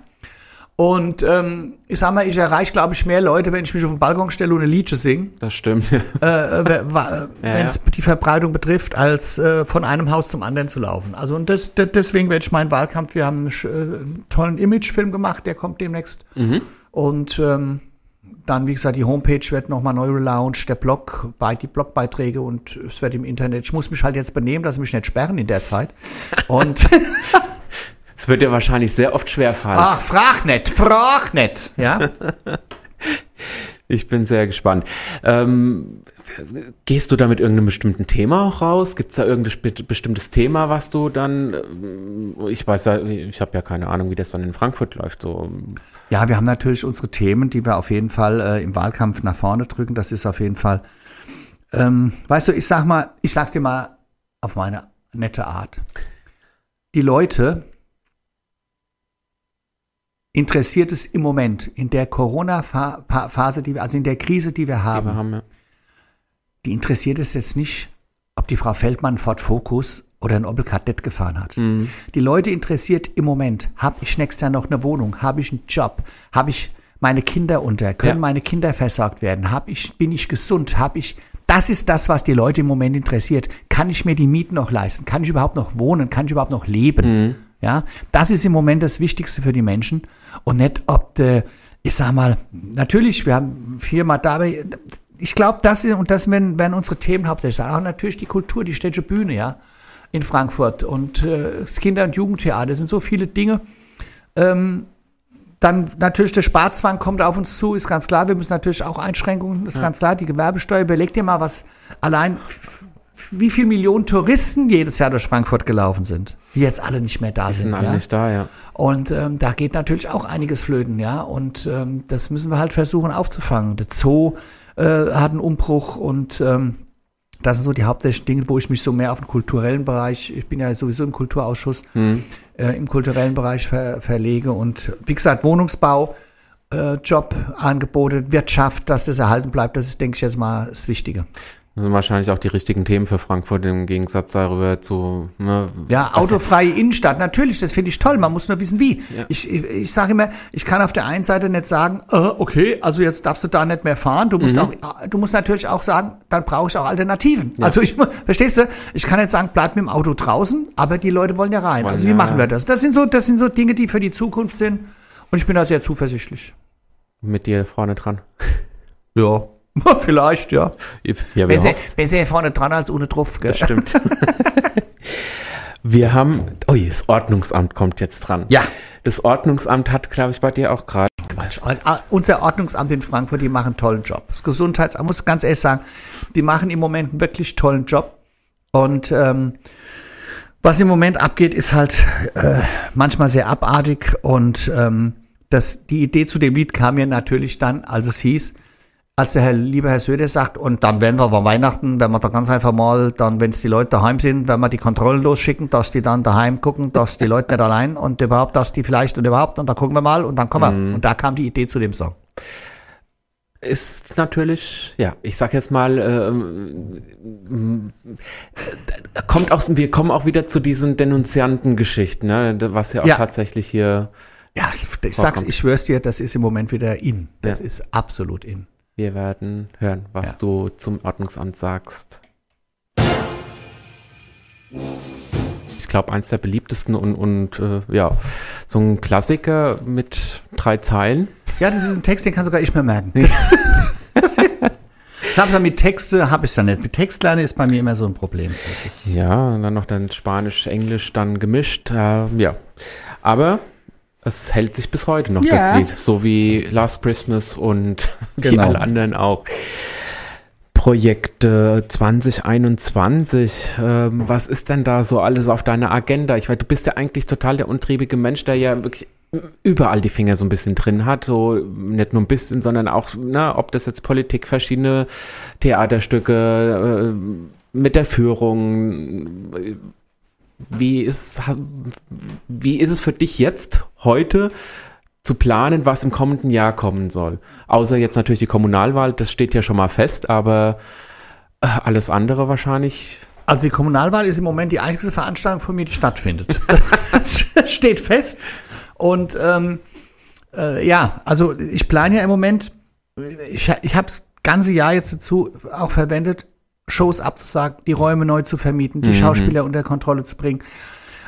Und ähm, ich sag mal, ich erreiche, glaube ich, mehr Leute, wenn ich mich auf den Balkon stelle und eine Liedje singe, Das stimmt. äh, äh, Ja, wenn es die Verbreitung betrifft, als äh, von einem Haus zum anderen zu laufen. Also und das, das, deswegen werde ich meinen Wahlkampf, wir haben einen, äh, tollen Imagefilm gemacht, der kommt demnächst. Und ähm, dann, wie gesagt, die Homepage wird nochmal neu relaunched, der Blog, bei, die Blogbeiträge und es wird im Internet. Ich muss mich halt jetzt benehmen, dass sie mich nicht sperren in der Zeit. Und Es wird dir wahrscheinlich sehr oft schwerfallen. ach, frag nicht, frag nicht. Ja. Ich bin sehr gespannt. Ähm, gehst du da mit irgendeinem bestimmten Thema auch raus? Gibt es da irgendein bestimmtes Thema, was du dann, ähm, ich weiß ja, ich habe ja keine Ahnung, wie das dann in Frankfurt läuft. So. Ja, wir haben natürlich unsere Themen, die wir auf jeden Fall äh, im Wahlkampf nach vorne drücken. Das ist auf jeden Fall, ähm, weißt du, ich sag mal, ich sag's dir mal auf meine nette Art. Die Leute interessiert es im Moment in der Corona-Phase, die wir, also in der Krise, die wir die haben, wir haben ja. die interessiert es jetzt nicht, ob die Frau Feldmann Ford Focus oder ein Opel Kadett gefahren hat. Die Leute interessiert im Moment, habe ich nächstes Jahr noch eine Wohnung, habe ich einen Job, habe ich meine Kinder unter, können Ja. meine Kinder versorgt werden, hab ich, bin ich gesund, habe ich, das ist das, was die Leute im Moment interessiert. Kann ich mir die Mieten noch leisten? Kann ich überhaupt noch wohnen? Kann ich überhaupt noch leben? Ja, das ist im Moment das Wichtigste für die Menschen und nicht, ob de, ich sag mal, natürlich, wir haben viermal dabei, ich glaube, das ist, und das werden, werden unsere Themen hauptsächlich sein. Auch natürlich die Kultur, die städtische Bühne, ja, in Frankfurt und äh, das Kinder- und Jugendtheater, das sind so viele Dinge. Ähm, dann natürlich der Sparzwang kommt auf uns zu, ist ganz klar. Wir müssen natürlich auch Einschränkungen, ist ganz klar. Die Gewerbesteuer, überleg dir mal, was allein, wie viele Millionen Touristen jedes Jahr durch Frankfurt gelaufen sind, die jetzt alle nicht mehr da Die sind. sind alle ja? nicht da, ja. Und ähm, da geht natürlich auch einiges flöten, ja. Und ähm, das müssen wir halt versuchen aufzufangen. Der Zoo äh, hat einen Umbruch und ähm, das sind so die hauptsächlichen Dinge, wo ich mich so mehr auf den kulturellen Bereich, ich bin ja sowieso im Kulturausschuss, äh, im kulturellen Bereich ver, verlege. Und wie gesagt, Wohnungsbau, äh, Jobangebote, Wirtschaft, dass das erhalten bleibt, das ist, denke ich, jetzt mal das Wichtige. Das sind wahrscheinlich auch die richtigen Themen für Frankfurt im Gegensatz darüber zu. Ne, Ja, autofreie Innenstadt, natürlich, das finde ich toll. Man muss nur wissen, wie. Ja. Ich, ich, ich sage immer, ich kann auf der einen Seite nicht sagen, äh, okay, also jetzt darfst du da nicht mehr fahren. Du Mhm. musst auch, äh, du musst natürlich auch sagen, dann brauche ich auch Alternativen. Also ich, verstehst du? Ich kann jetzt sagen, bleib mit dem Auto draußen, aber die Leute wollen ja rein. Wollen also wie ja, machen ja. wir das? Das sind so, das sind so Dinge, die für die Zukunft sind. Und ich bin da sehr zuversichtlich. mit dir vorne dran. Ja, vielleicht, ja. Ja, wir Besser, besser vorne dran als ohne drauf. Gell? Stimmt. Wir haben, oh, das Ordnungsamt kommt jetzt dran. Ja. Das Ordnungsamt hat, glaube ich, bei dir auch gerade. Quatsch. Ah, Unser Ordnungsamt in Frankfurt, die machen einen tollen Job. Das Gesundheitsamt, muss ich ganz ehrlich sagen, die machen im Moment einen wirklich tollen Job. Und ähm, was im Moment abgeht, ist halt äh, manchmal sehr abartig. Und ähm, das, die Idee zu dem Lied kam mir natürlich dann, als es hieß, als der Herr, lieber Herr Söder sagt, und dann werden wir bei Weihnachten, wenn wir da ganz einfach mal, dann, wenn es die Leute daheim sind, wenn wir die Kontrollen losschicken, dass die dann daheim gucken, dass die Leute nicht allein und überhaupt, dass die vielleicht und überhaupt, und da gucken wir mal und dann kommen wir. Und da kam die Idee zu dem Song. ist natürlich, ja, ich sag jetzt mal, ähm, äh, kommt aus, wir kommen auch wieder zu diesen Denunzianten-Geschichten, ne, was ja auch Ja. tatsächlich hier, Ja, ich, ich sag's, ich schwör's dir, das ist im Moment wieder in. Das Ja. ist absolut in. Wir werden hören, was Ja. du zum Ordnungsamt sagst. Ich glaube, eins der beliebtesten und, und äh, ja, so ein Klassiker mit drei Zeilen. Ja, das ist ein Text, den kann sogar ich mir merken. ich habe mit Texte, habe ich ja nicht. Mit Textlernen ist bei mir immer so ein Problem. Ja, und dann noch dann Spanisch, Englisch dann gemischt. Äh, ja, aber es hält sich bis heute noch, Ja. das Lied. So wie Last Christmas und wie Genau. alle anderen auch. Projekte 2021, ähm, was ist denn da so alles auf deiner Agenda? Ich weiß, du bist ja eigentlich total der untriebige Mensch, der ja wirklich überall die Finger so ein bisschen drin hat, so nicht nur ein bisschen, sondern auch, na, ob das jetzt Politik, verschiedene Theaterstücke, äh, mit der Führung, wie ist, wie ist es für dich jetzt heute zu planen, was im kommenden Jahr kommen soll? Außer jetzt natürlich die Kommunalwahl, das steht ja schon mal fest, aber äh, alles andere wahrscheinlich. Also die Kommunalwahl ist im Moment die einzige Veranstaltung von mir, die stattfindet. Das steht fest. Und ähm, äh, ja, also ich plane ja im Moment, ich, ich habe das ganze Jahr jetzt dazu auch verwendet, Shows abzusagen, die Räume neu zu vermieten, die Schauspieler unter Kontrolle zu bringen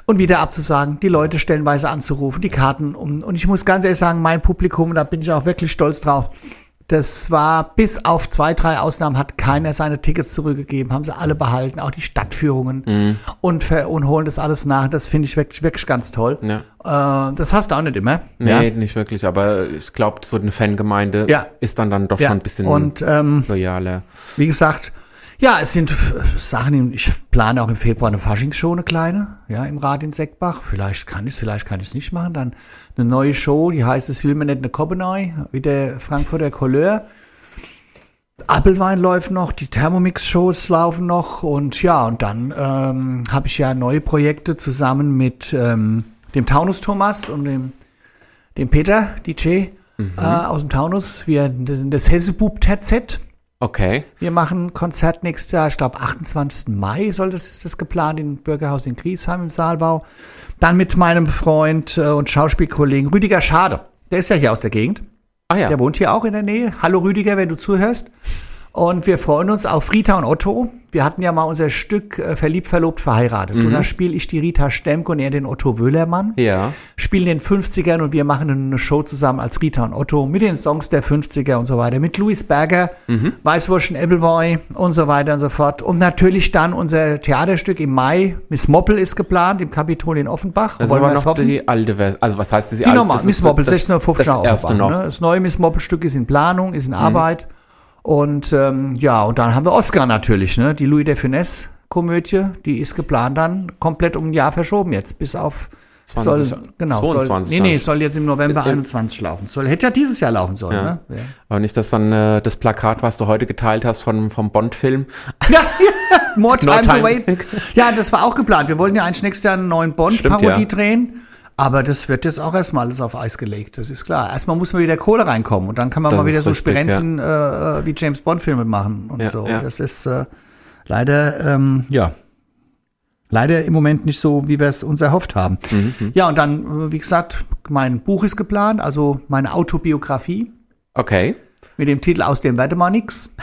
und wieder abzusagen, die Leute stellenweise anzurufen, die Karten um. Und ich muss ganz ehrlich sagen, mein Publikum, da bin ich auch wirklich stolz drauf, das war bis auf zwei, drei Ausnahmen hat keiner seine Tickets zurückgegeben, haben sie alle behalten, auch die Stadtführungen und, ver und holen das alles nach. Das finde ich wirklich, wirklich ganz toll. Ja. Äh, das hast du auch nicht immer. Nee, ja. nicht wirklich, aber ich glaube, so eine Fangemeinde Ja. ist dann, dann doch schon ein bisschen Und ähm, loyaler. wie gesagt, ja, es sind Sachen, ich plane auch im Februar eine Faschingsshow, eine kleine, ja, im Rad in Seckbach. Vielleicht kann ich es, vielleicht kann ich es nicht machen. Dann eine neue Show, die heißt Es will mir nicht eine Kobenei, wie der Frankfurter Couleur. Appelwein läuft noch, die Thermomix-Shows laufen noch und ja, und dann ähm, habe ich ja neue Projekte zusammen mit ähm, dem Taunus Thomas und dem, dem Peter, DJ äh, aus dem Taunus, wir das Hessebub TZ. Okay. Wir machen ein Konzert nächstes Jahr, ich glaube 28. Mai soll das, ist das geplant, im Bürgerhaus in Griesheim im Saalbau. Dann mit meinem Freund äh, und Schauspielkollegen Rüdiger Schade. Der ist ja hier aus der Gegend. Ah ja. Der wohnt hier auch in der Nähe. Hallo Rüdiger, wenn du zuhörst. Und wir freuen uns auf Rita und Otto. Wir hatten ja mal unser Stück äh, Verliebt, Verlobt, Verheiratet. Und da spiele ich die Rita Stemke und er den Otto Wöhlermann. Ja. Spielen den 50ern und wir machen eine Show zusammen als Rita und Otto mit den Songs der 50er und so weiter. Mit Louis Berger, Weißwurschen, Appleboy und so weiter und so fort. Und natürlich dann unser Theaterstück im Mai. Miss Moppel ist geplant im Kapitol in Offenbach. Das Wollen wir noch hoffen? die alte Version. Also was heißt das? Die nochmal, Miss Moppel, das, 1650 das erste noch. Mhm. Ne? Das neue Miss Moppel-Stück ist in Planung, ist in Arbeit. Und ähm, ja, und dann haben wir Oscar natürlich, ne? Die Louis de Funès-Komödie, die ist geplant dann komplett um ein Jahr verschoben jetzt, bis auf 20, soll, genau, 22 soll, nee, nee, soll jetzt im November Äh, äh, 21 laufen. Soll, hätte ja dieses Jahr laufen sollen, Ja. ne? Ja. Aber nicht, dass dann äh, das Plakat, was du heute geteilt hast von, vom Bond-Film. Ja, more time, No time. to wait. Ja, das war auch geplant. Wir wollten ja eigentlich nächstes Jahr einen neuen Bond-Parodie ja. drehen. Aber das wird jetzt auch erstmal alles auf Eis gelegt, das ist klar. Erstmal muss mal wieder Kohle reinkommen und dann kann man Das mal wieder so Spirenzen äh, wie James Bond-Filme machen und Ja, so. ja. Das ist äh, leider, ähm, ja, leider im Moment nicht so, wie wir es uns erhofft haben. Mhm, Ja, und dann, äh, wie gesagt, mein Buch ist geplant, also meine Autobiografie Okay. mit dem Titel Aus dem Werde mal nix.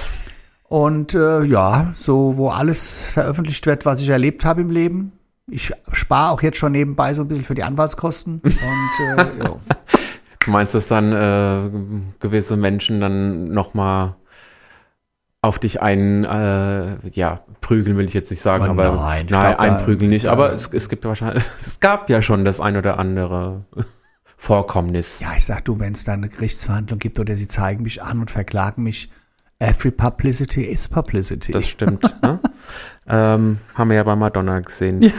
Und äh, ja, so wo alles veröffentlicht wird, was ich erlebt habe im Leben. Ich spare auch jetzt schon nebenbei so ein bisschen für die Anwaltskosten. Und äh, ja. Du meinst, dass dann äh, gewisse Menschen dann nochmal auf dich ein, äh, ja, prügeln will ich jetzt nicht sagen, Oh aber nein, nein, einprügeln nicht, aber es, es gibt wahrscheinlich, es gab ja schon das ein oder andere Vorkommnis. ja, ich sag du, wenn es da eine Gerichtsverhandlung gibt oder sie zeigen mich an und verklagen mich, every publicity is publicity. Das stimmt. ne? Ähm, haben wir ja bei Madonna gesehen.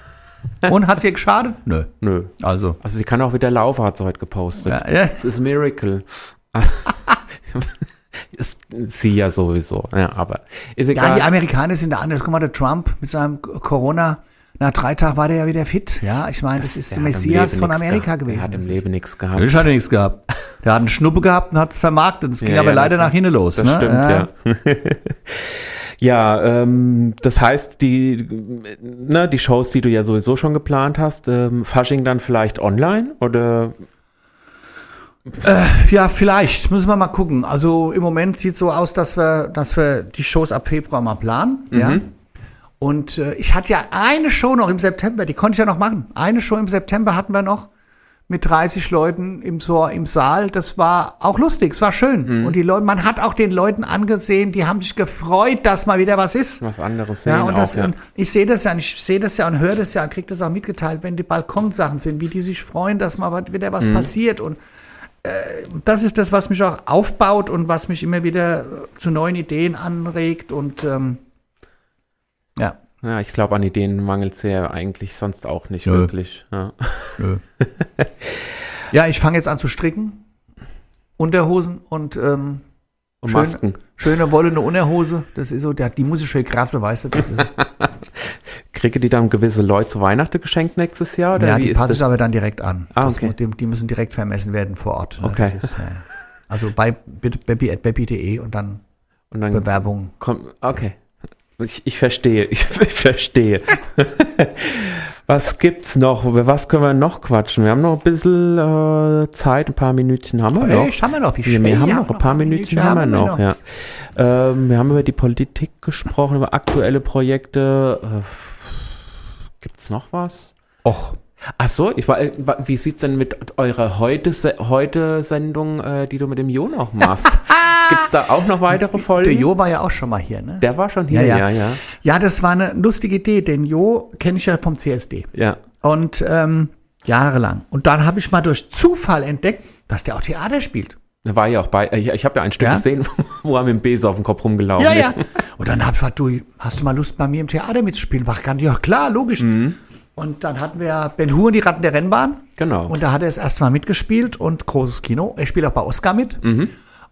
und hat's ihr geschadet? Nö. Nö. Also. Also sie kann auch wieder laufen, hat sie heute gepostet. Ja, ja. Es ist ein Miracle. Ist sie ja sowieso. Ja, aber ist Ja, egal. die Amerikaner sind da anders. Guck mal, der Trump mit seinem Corona, nach drei Tagen war der ja wieder fit. Ja, ich meine, das ist der hat Messias von Amerika gewesen. Der hat im Das Leben nichts gehabt. Ich hatte nichts gehabt. Der hat einen Schnuppe gehabt und hat es vermarktet. Das ging Ja, aber ja, leider das- nach hinten los. Das ne? stimmt, ja. Ja, ähm, das heißt, die, ne, die Shows, die du ja sowieso schon geplant hast, ähm, Fasching dann vielleicht online oder Ja, vielleicht. Müssen wir mal gucken. Also im Moment sieht es so aus, dass wir, dass wir die Shows ab Februar mal planen. Ja. Und äh, ich hatte ja eine Show noch im September, die konnte ich ja noch machen. Eine Show im September hatten wir noch mit 30 Leuten im, so, im Saal. Das war auch lustig, es war schön. Und die Leute, man hat auch den Leuten angesehen, die haben sich gefreut, dass mal wieder was ist. was anderes sehen Ja, und, das, auch, ja. und ich sehe das ja, und ich sehe das ja und höre das ja und kriege das auch mitgeteilt, wenn die Balkonsachen sind, wie die sich freuen, dass mal was- wieder Mhm. was passiert. Und äh, das ist das, was mich auch aufbaut und was mich immer wieder zu neuen Ideen anregt. Und ähm, ja, ich glaube, an Ideen mangelt es ja eigentlich sonst auch nicht Nö. wirklich. Ja. ja, ich fange jetzt an zu stricken. Unterhosen und ähm, Und Schön. Masken. schöne wollene Unterhose. Das ist so, der, die muss ich schön kratzen, weißt du. Das ist, Kriege die dann gewisse Leute zu Weihnachten geschenkt nächstes Jahr? Oder ja, die passe ich aber dann direkt an. Ah, okay. muss, die, die müssen direkt vermessen werden vor Ort. ne? Okay. Ist, äh, also bei baby.baby.de und dann Und dann Bewerbung. kommt, okay. Ich, ich verstehe, ich, ich verstehe. was gibt's noch? Über was können wir noch quatschen? Wir haben noch ein bisschen äh, Zeit, ein paar Minütchen haben wir noch. Hey, haben wir noch. Wie Ja, wir haben noch ein paar Minütchen haben wir noch, ja. Ähm, wir haben über die Politik gesprochen, über aktuelle Projekte. Äh, gibt's noch was? Och, Ach so, ich war, äh, wie sieht's denn mit eurer heute heute Sendung, äh, die du mit dem Jo noch machst? Gibt's da auch noch weitere Folgen? der Jo war ja auch schon mal hier, ne? Der war schon hier, Ja, ja, ja. ja. Ja, das war eine lustige Idee, denn Jo kenne ich ja vom CSD. Ja, Und ähm, jahrelang. Und dann habe ich mal durch Zufall entdeckt, dass der auch Theater spielt. da war ja auch bei, äh, ich, ich habe ja ein Stück Ja? gesehen, wo er mit dem Besen auf dem Kopf rumgelaufen Ja, ja. ist. Und dann habe ich gesagt, du, hast du mal Lust, bei mir im Theater mitzuspielen? War ganz, ja, klar, logisch. Und dann hatten wir Ben Hur und die Ratten der Rennbahn. Genau. Und da hat er das erste Mal mitgespielt und großes Kino. Er spielt auch bei Oscar mit.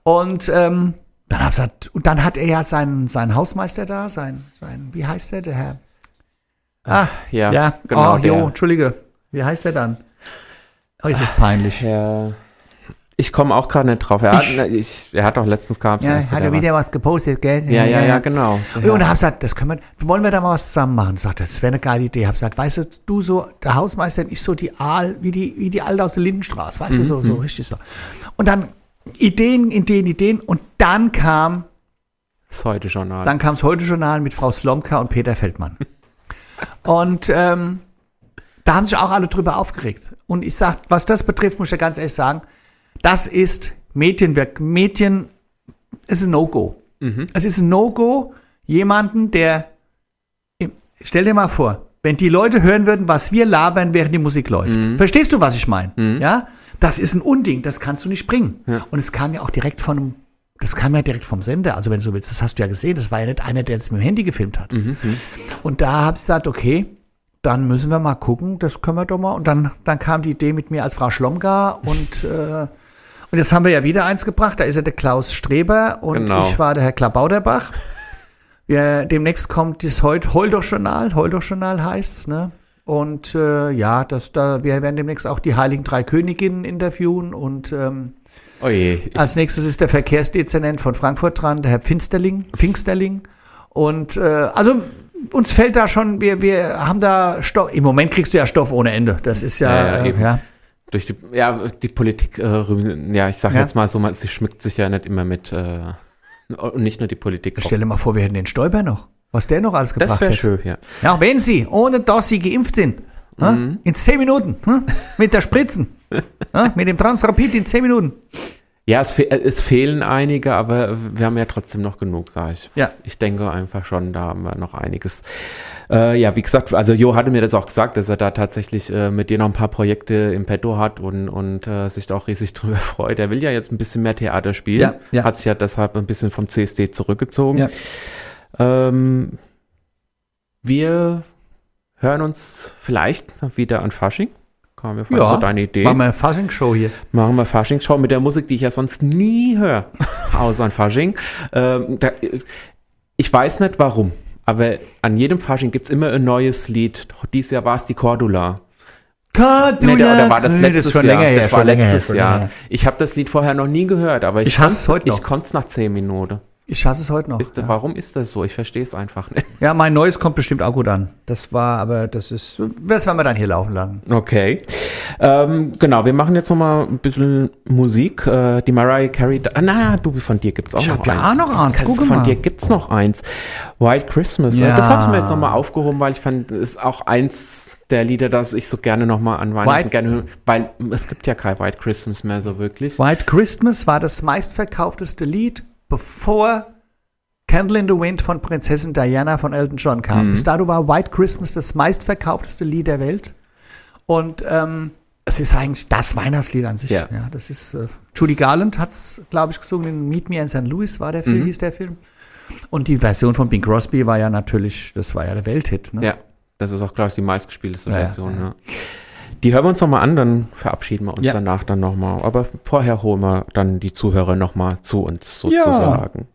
Und ähm, dann, gesagt, und dann hat er ja seinen, seinen Hausmeister da, sein, sein, wie heißt der, der Herr? Ah, ja, ja, genau, oh, jo. Entschuldige. Wie heißt der dann? Oh, ist das peinlich. Ja. Ich komme auch gerade nicht drauf. Er hat, Ich- ne, ich, er hat auch letztens gehabt. Ja, hat er wieder was gepostet, gell? Ja, ja, ja, genau. Ja. Und hab ich gesagt, das können wir, wollen wir da mal was zusammen machen? Sagt er, das wäre eine geile Idee. Hab gesagt, weißt du, du so, der Hausmeister und ich so die Aal, wie die, wie die Alte aus der Lindenstraße, weißt du, so, so richtig so. Und dann Ideen, Ideen, Ideen und dann kam, Das heute Journal. dann kam das Heute-Journal mit Frau Slomka und Peter Feldmann. und ähm, da haben sich auch alle drüber aufgeregt. Und ich sag, was das betrifft, muss ich ja ganz ehrlich sagen, das ist Medienwerk. Medien, es ist ein No-Go. Es ist ein No-Go, jemanden, der, stell dir mal vor, wenn die Leute hören würden, was wir labern, während die Musik läuft. Verstehst du, was ich meine? Ja? Das ist ein Unding, das kannst du nicht bringen. Und es kam ja auch direkt von einem, das kam ja direkt vom Sender, also wenn du so willst, das hast du ja gesehen, das war ja nicht einer, der das mit dem Handy gefilmt hat. Und da habe ich gesagt, okay, dann müssen wir mal gucken, das können wir doch mal. Und dann, dann kam die Idee mit mir als Frau Schlomga und, äh, und jetzt haben wir ja wieder eins gebracht, da ist ja der Klaus Streber und Genau. ich war der Herr Klabauderbach. Wir, demnächst kommt das Heul, Heul doch Journal, Heul doch Journal heißt's, ne? Und äh, ja, das, da, wir werden demnächst auch die Heiligen Drei Königinnen interviewen und ähm, Oh je. Ich, als nächstes ist der Verkehrsdezernent von Frankfurt dran, der Herr Pfinsterling, Pfingsterling. Und äh, also uns fällt da schon, wir, wir haben da Stoff. Im Moment kriegst du ja Stoff ohne Ende. Das ist ja, Ja, ja, äh, eben. ja. durch die, ja, die Politik, äh, ja, ich sag Ja. jetzt mal so, man, sie schmückt sich ja nicht immer mit, äh, und nicht nur die Politik. Stell dir mal vor, wir hätten den Stoiber noch. Was der noch alles gebracht Das wäre schön, ja. Ja, wenn Sie, ohne dass Sie geimpft sind, Mhm. ne, in zehn Minuten, ne, mit der Spritzen, ne, mit dem Transrapid in zehn Minuten. Ja, es, fe es fehlen einige, aber wir haben ja trotzdem noch genug, sage ich. Ja. Ich denke einfach schon, da haben wir noch einiges. Äh, ja, wie gesagt, also Jo hatte mir das auch gesagt, dass er da tatsächlich äh, mit dir noch ein paar Projekte im Petto hat und, und äh, sich da auch riesig drüber freut. Er will ja jetzt ein bisschen mehr Theater spielen, Ja, ja. hat sich ja deshalb ein bisschen vom CSD zurückgezogen. Ja. Ähm, wir hören uns vielleicht wieder an Fasching. Kam mir vor, so deine Idee. Machen wir eine Fasching-Show hier. Machen wir Fasching-Show mit der Musik, die ich ja sonst nie höre, außer an Fasching. Ähm, da, ich weiß nicht warum, aber an jedem Fasching gibt es immer ein neues Lied. Dieses Jahr war es die Cordula. Cordula. Nee, der, oder war das letztes ist schon Jahr? länger her, das war her, letztes schon Jahr. her. Ich habe das Lied vorher noch nie gehört, aber ich. Ich konnte es nach zehn Minuten. Ich hasse es heute noch. Ist, Warum ist das so? Ich verstehe es einfach nicht. Ja, mein neues kommt bestimmt auch gut an. Das war, aber das ist, das werden wir dann hier laufen lassen. Okay. Ähm, genau, wir machen jetzt noch mal ein bisschen Musik. Äh, die Mariah Carey. Ah, na, du, von dir gibt's auch Ich noch hab ja eins. auch noch eins, guck von mal. dir gibt's noch eins. White Christmas. Ja. Das habe ich mir jetzt noch mal aufgehoben, weil ich fand, es ist auch eins der Lieder, das ich so gerne noch mal an Weihnachten White- gerne höre, weil es gibt ja kein White Christmas mehr so wirklich. White Christmas war das meistverkaufteste Lied, bevor Candle in the Wind von Prinzessin Diana von Elton John kam. Bis dato war White Christmas das meistverkaufteste Lied der Welt. Und ähm, es ist eigentlich das Weihnachtslied an sich. Ja. das ist, äh, Judy Garland hat es, glaube ich, gesungen. In Meet Me in St. Louis war der Film, hieß der Film. Und die Version von Bing Crosby war ja natürlich, das war ja der Welthit. Ne? Ja, das ist auch, glaube ich, die meistgespielteste Ja, ja, Version. Ja. Die hören wir uns noch mal an, dann verabschieden wir uns Ja. danach dann noch mal. Aber vorher holen wir dann die Zuhörer noch mal zu uns sozusagen.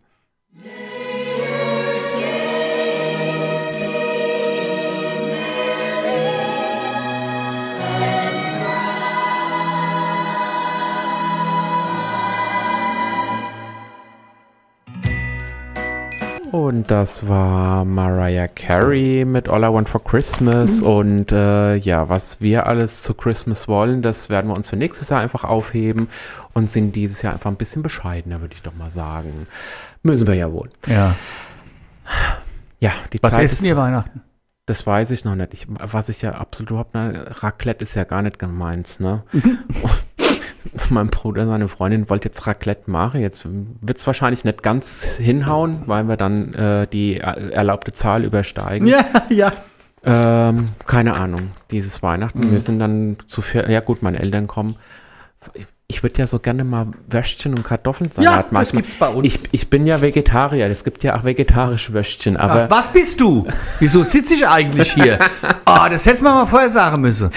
Und das war Mariah Carey mit All I Want for Christmas. Und äh, ja, was wir alles zu Christmas wollen, das werden wir uns für nächstes Jahr einfach aufheben und sind dieses Jahr einfach ein bisschen bescheidener, würde ich doch mal sagen. Müssen wir ja wohl. Ja. Ja, die Was Zeit essen ihr Weihnachten? Das weiß ich noch nicht. Ich, was ich ja absolut überhaupt nicht, Raclette ist ja gar nicht meins, ne? mein Bruder, seine Freundin wollte jetzt Raclette machen. Jetzt wird es wahrscheinlich nicht ganz hinhauen, weil wir dann äh, die er- erlaubte Zahl übersteigen. Ja, ja. Ähm, keine Ahnung, dieses Weihnachten. Wir sind dann zu vier, ja gut, meine Eltern kommen. Ich würde ja so gerne mal Würstchen und Kartoffelsalat Ja, machen. das gibt's bei uns. Ich, ich bin ja Vegetarier, es gibt ja auch vegetarische Würstchen, aber Ach, was bist du? Wieso sitze ich eigentlich hier? Oh, das hättest mir mal vorher sagen müssen.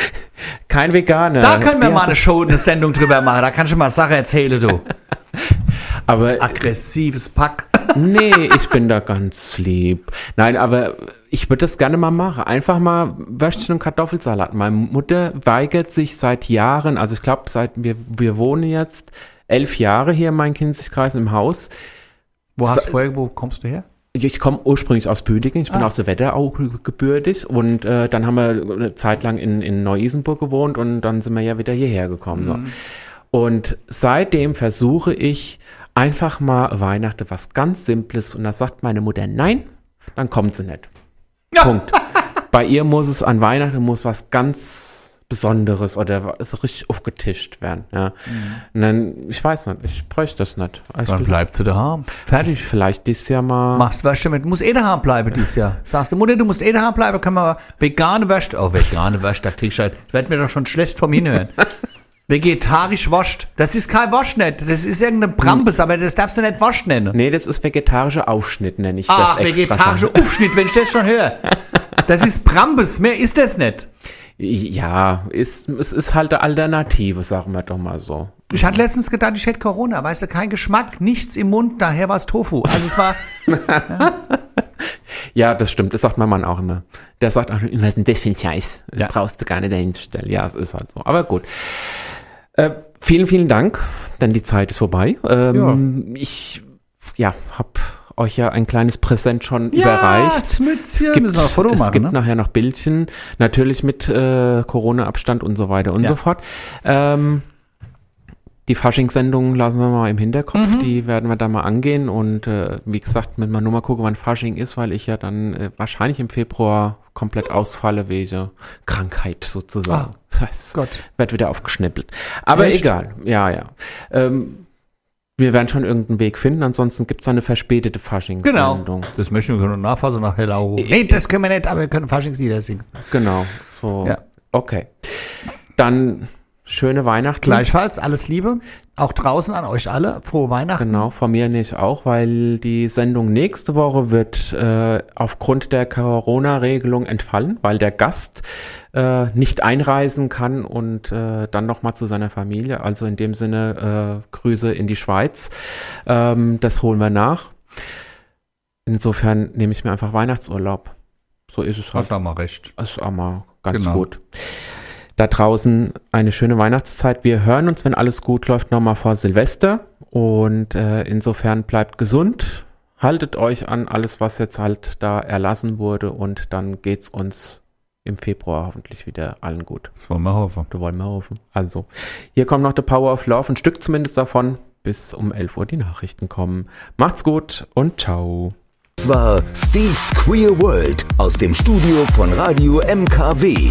kein Veganer. Da können wir Ja, mal eine Show, eine Sendung drüber machen. Da kannst du mal Sachen erzählen, du. Aber Aggressives Pack. nee, ich bin da ganz lieb. Nein, aber ich würde das gerne mal machen. Einfach mal Würstchen und Kartoffelsalat. Meine Mutter weigert sich seit Jahren, also ich glaube, seit wir, wir wohnen jetzt elf Jahre hier in meinem Kinzigkreis im Haus. Wo hast du vorher, wo kommst du her? Ich, komme ursprünglich aus Büdingen, ich bin aus der Wetterau gebürtig und äh, dann haben wir eine Zeit lang in, in Neu-Isenburg gewohnt und dann sind wir ja wieder hierher gekommen. So. Und seitdem versuche ich einfach mal Weihnachten was ganz Simples und da sagt meine Mutter nein, dann kommt sie nicht. Punkt. Bei ihr muss es an Weihnachten muss was ganz Besonderes oder so richtig aufgetischt werden. Ja. Und dann, ich weiß nicht, ich bräuchte das nicht. Ich Dann bleibst du daheim. Fertig. vielleicht dieses Jahr mal. Machst Würste mit, muss eh daheim bleiben dieses Jahr. Sagst du, Mutter, du musst eh daheim bleiben, können wir vegane Würste, oh, vegane Würste, da kriegst du halt, das wird mir doch schon schlecht vom Hinhören. Vegetarisch wascht. Das ist kein Wasch nicht. Das ist irgendeine Brambes, aber das darfst du nicht Wasch nennen. Nee, das ist vegetarischer Aufschnitt, nenne ich Ach, das extra. vegetarischer Aufschnitt, wenn ich das schon höre. Das ist Brambes, mehr ist das nicht. Ja, ist, es ist halt eine Alternative, sagen wir doch mal so. Ich hatte letztens gedacht, ich hätte Corona, weißt du, kein Geschmack, nichts im Mund, daher war es Tofu. Also es war, Ja, das stimmt, das sagt mein Mann auch immer. Der sagt auch immer, ist das für ein Scheiß? Ja. Brauchst du gar nicht dahin stellen. Ja, es ist halt so. Aber gut. Äh, vielen, vielen Dank, denn die Zeit ist vorbei. Ähm, Ich, ja, hab euch ja ein kleines Präsent schon überreicht. Mützchen, gibt, müssen wir ein Foto es machen, gibt ne? nachher noch Bildchen, natürlich mit äh, Corona-Abstand und so weiter und Ja. so fort. Ähm, die Fasching-Sendung lassen wir mal im Hinterkopf, Mhm. die werden wir da mal angehen und äh, wie gesagt, mit nur mal gucken, wann Fasching ist, weil ich ja dann äh, wahrscheinlich im Februar komplett ausfalle wegen Krankheit sozusagen. Das Ah, Gott. wird wieder aufgeschnippelt. Aber Echt? egal, ja, ja. Ähm, wir werden schon irgendeinen Weg finden, ansonsten gibt es eine verspätete Genau. Faschingssendung. Das möchten wir können nachfassen nach Hellau. Nee, das können wir nicht, aber wir können Faschingslieder singen. Genau. So. Ja. Okay. Dann schöne Weihnachten. Gleichfalls, alles Liebe. Auch draußen an euch alle. Frohe Weihnachten. Genau, von mir nicht auch, weil die Sendung nächste Woche wird äh, aufgrund der Corona-Regelung entfallen, weil der Gast äh, nicht einreisen kann und äh, dann nochmal zu seiner Familie. Also in dem Sinne äh, Grüße in die Schweiz. Ähm, das holen wir nach. Insofern nehme ich mir einfach Weihnachtsurlaub. So ist es halt. Hast du auch mal recht. Ist auch mal ganz genau. gut da draußen eine schöne Weihnachtszeit. Wir hören uns, wenn alles gut läuft, nochmal vor Silvester. Und äh, insofern bleibt gesund, haltet euch an alles, was jetzt halt da erlassen wurde. Und dann geht's uns im Februar hoffentlich wieder allen gut. wollen wir hoffen. Du wollen wir hoffen. Also, hier kommt noch The Power of Love, ein Stück zumindest davon, bis um 11 Uhr die Nachrichten kommen. Macht's gut und ciao. Das war Steve's Queer World aus dem Studio von Radio MKW.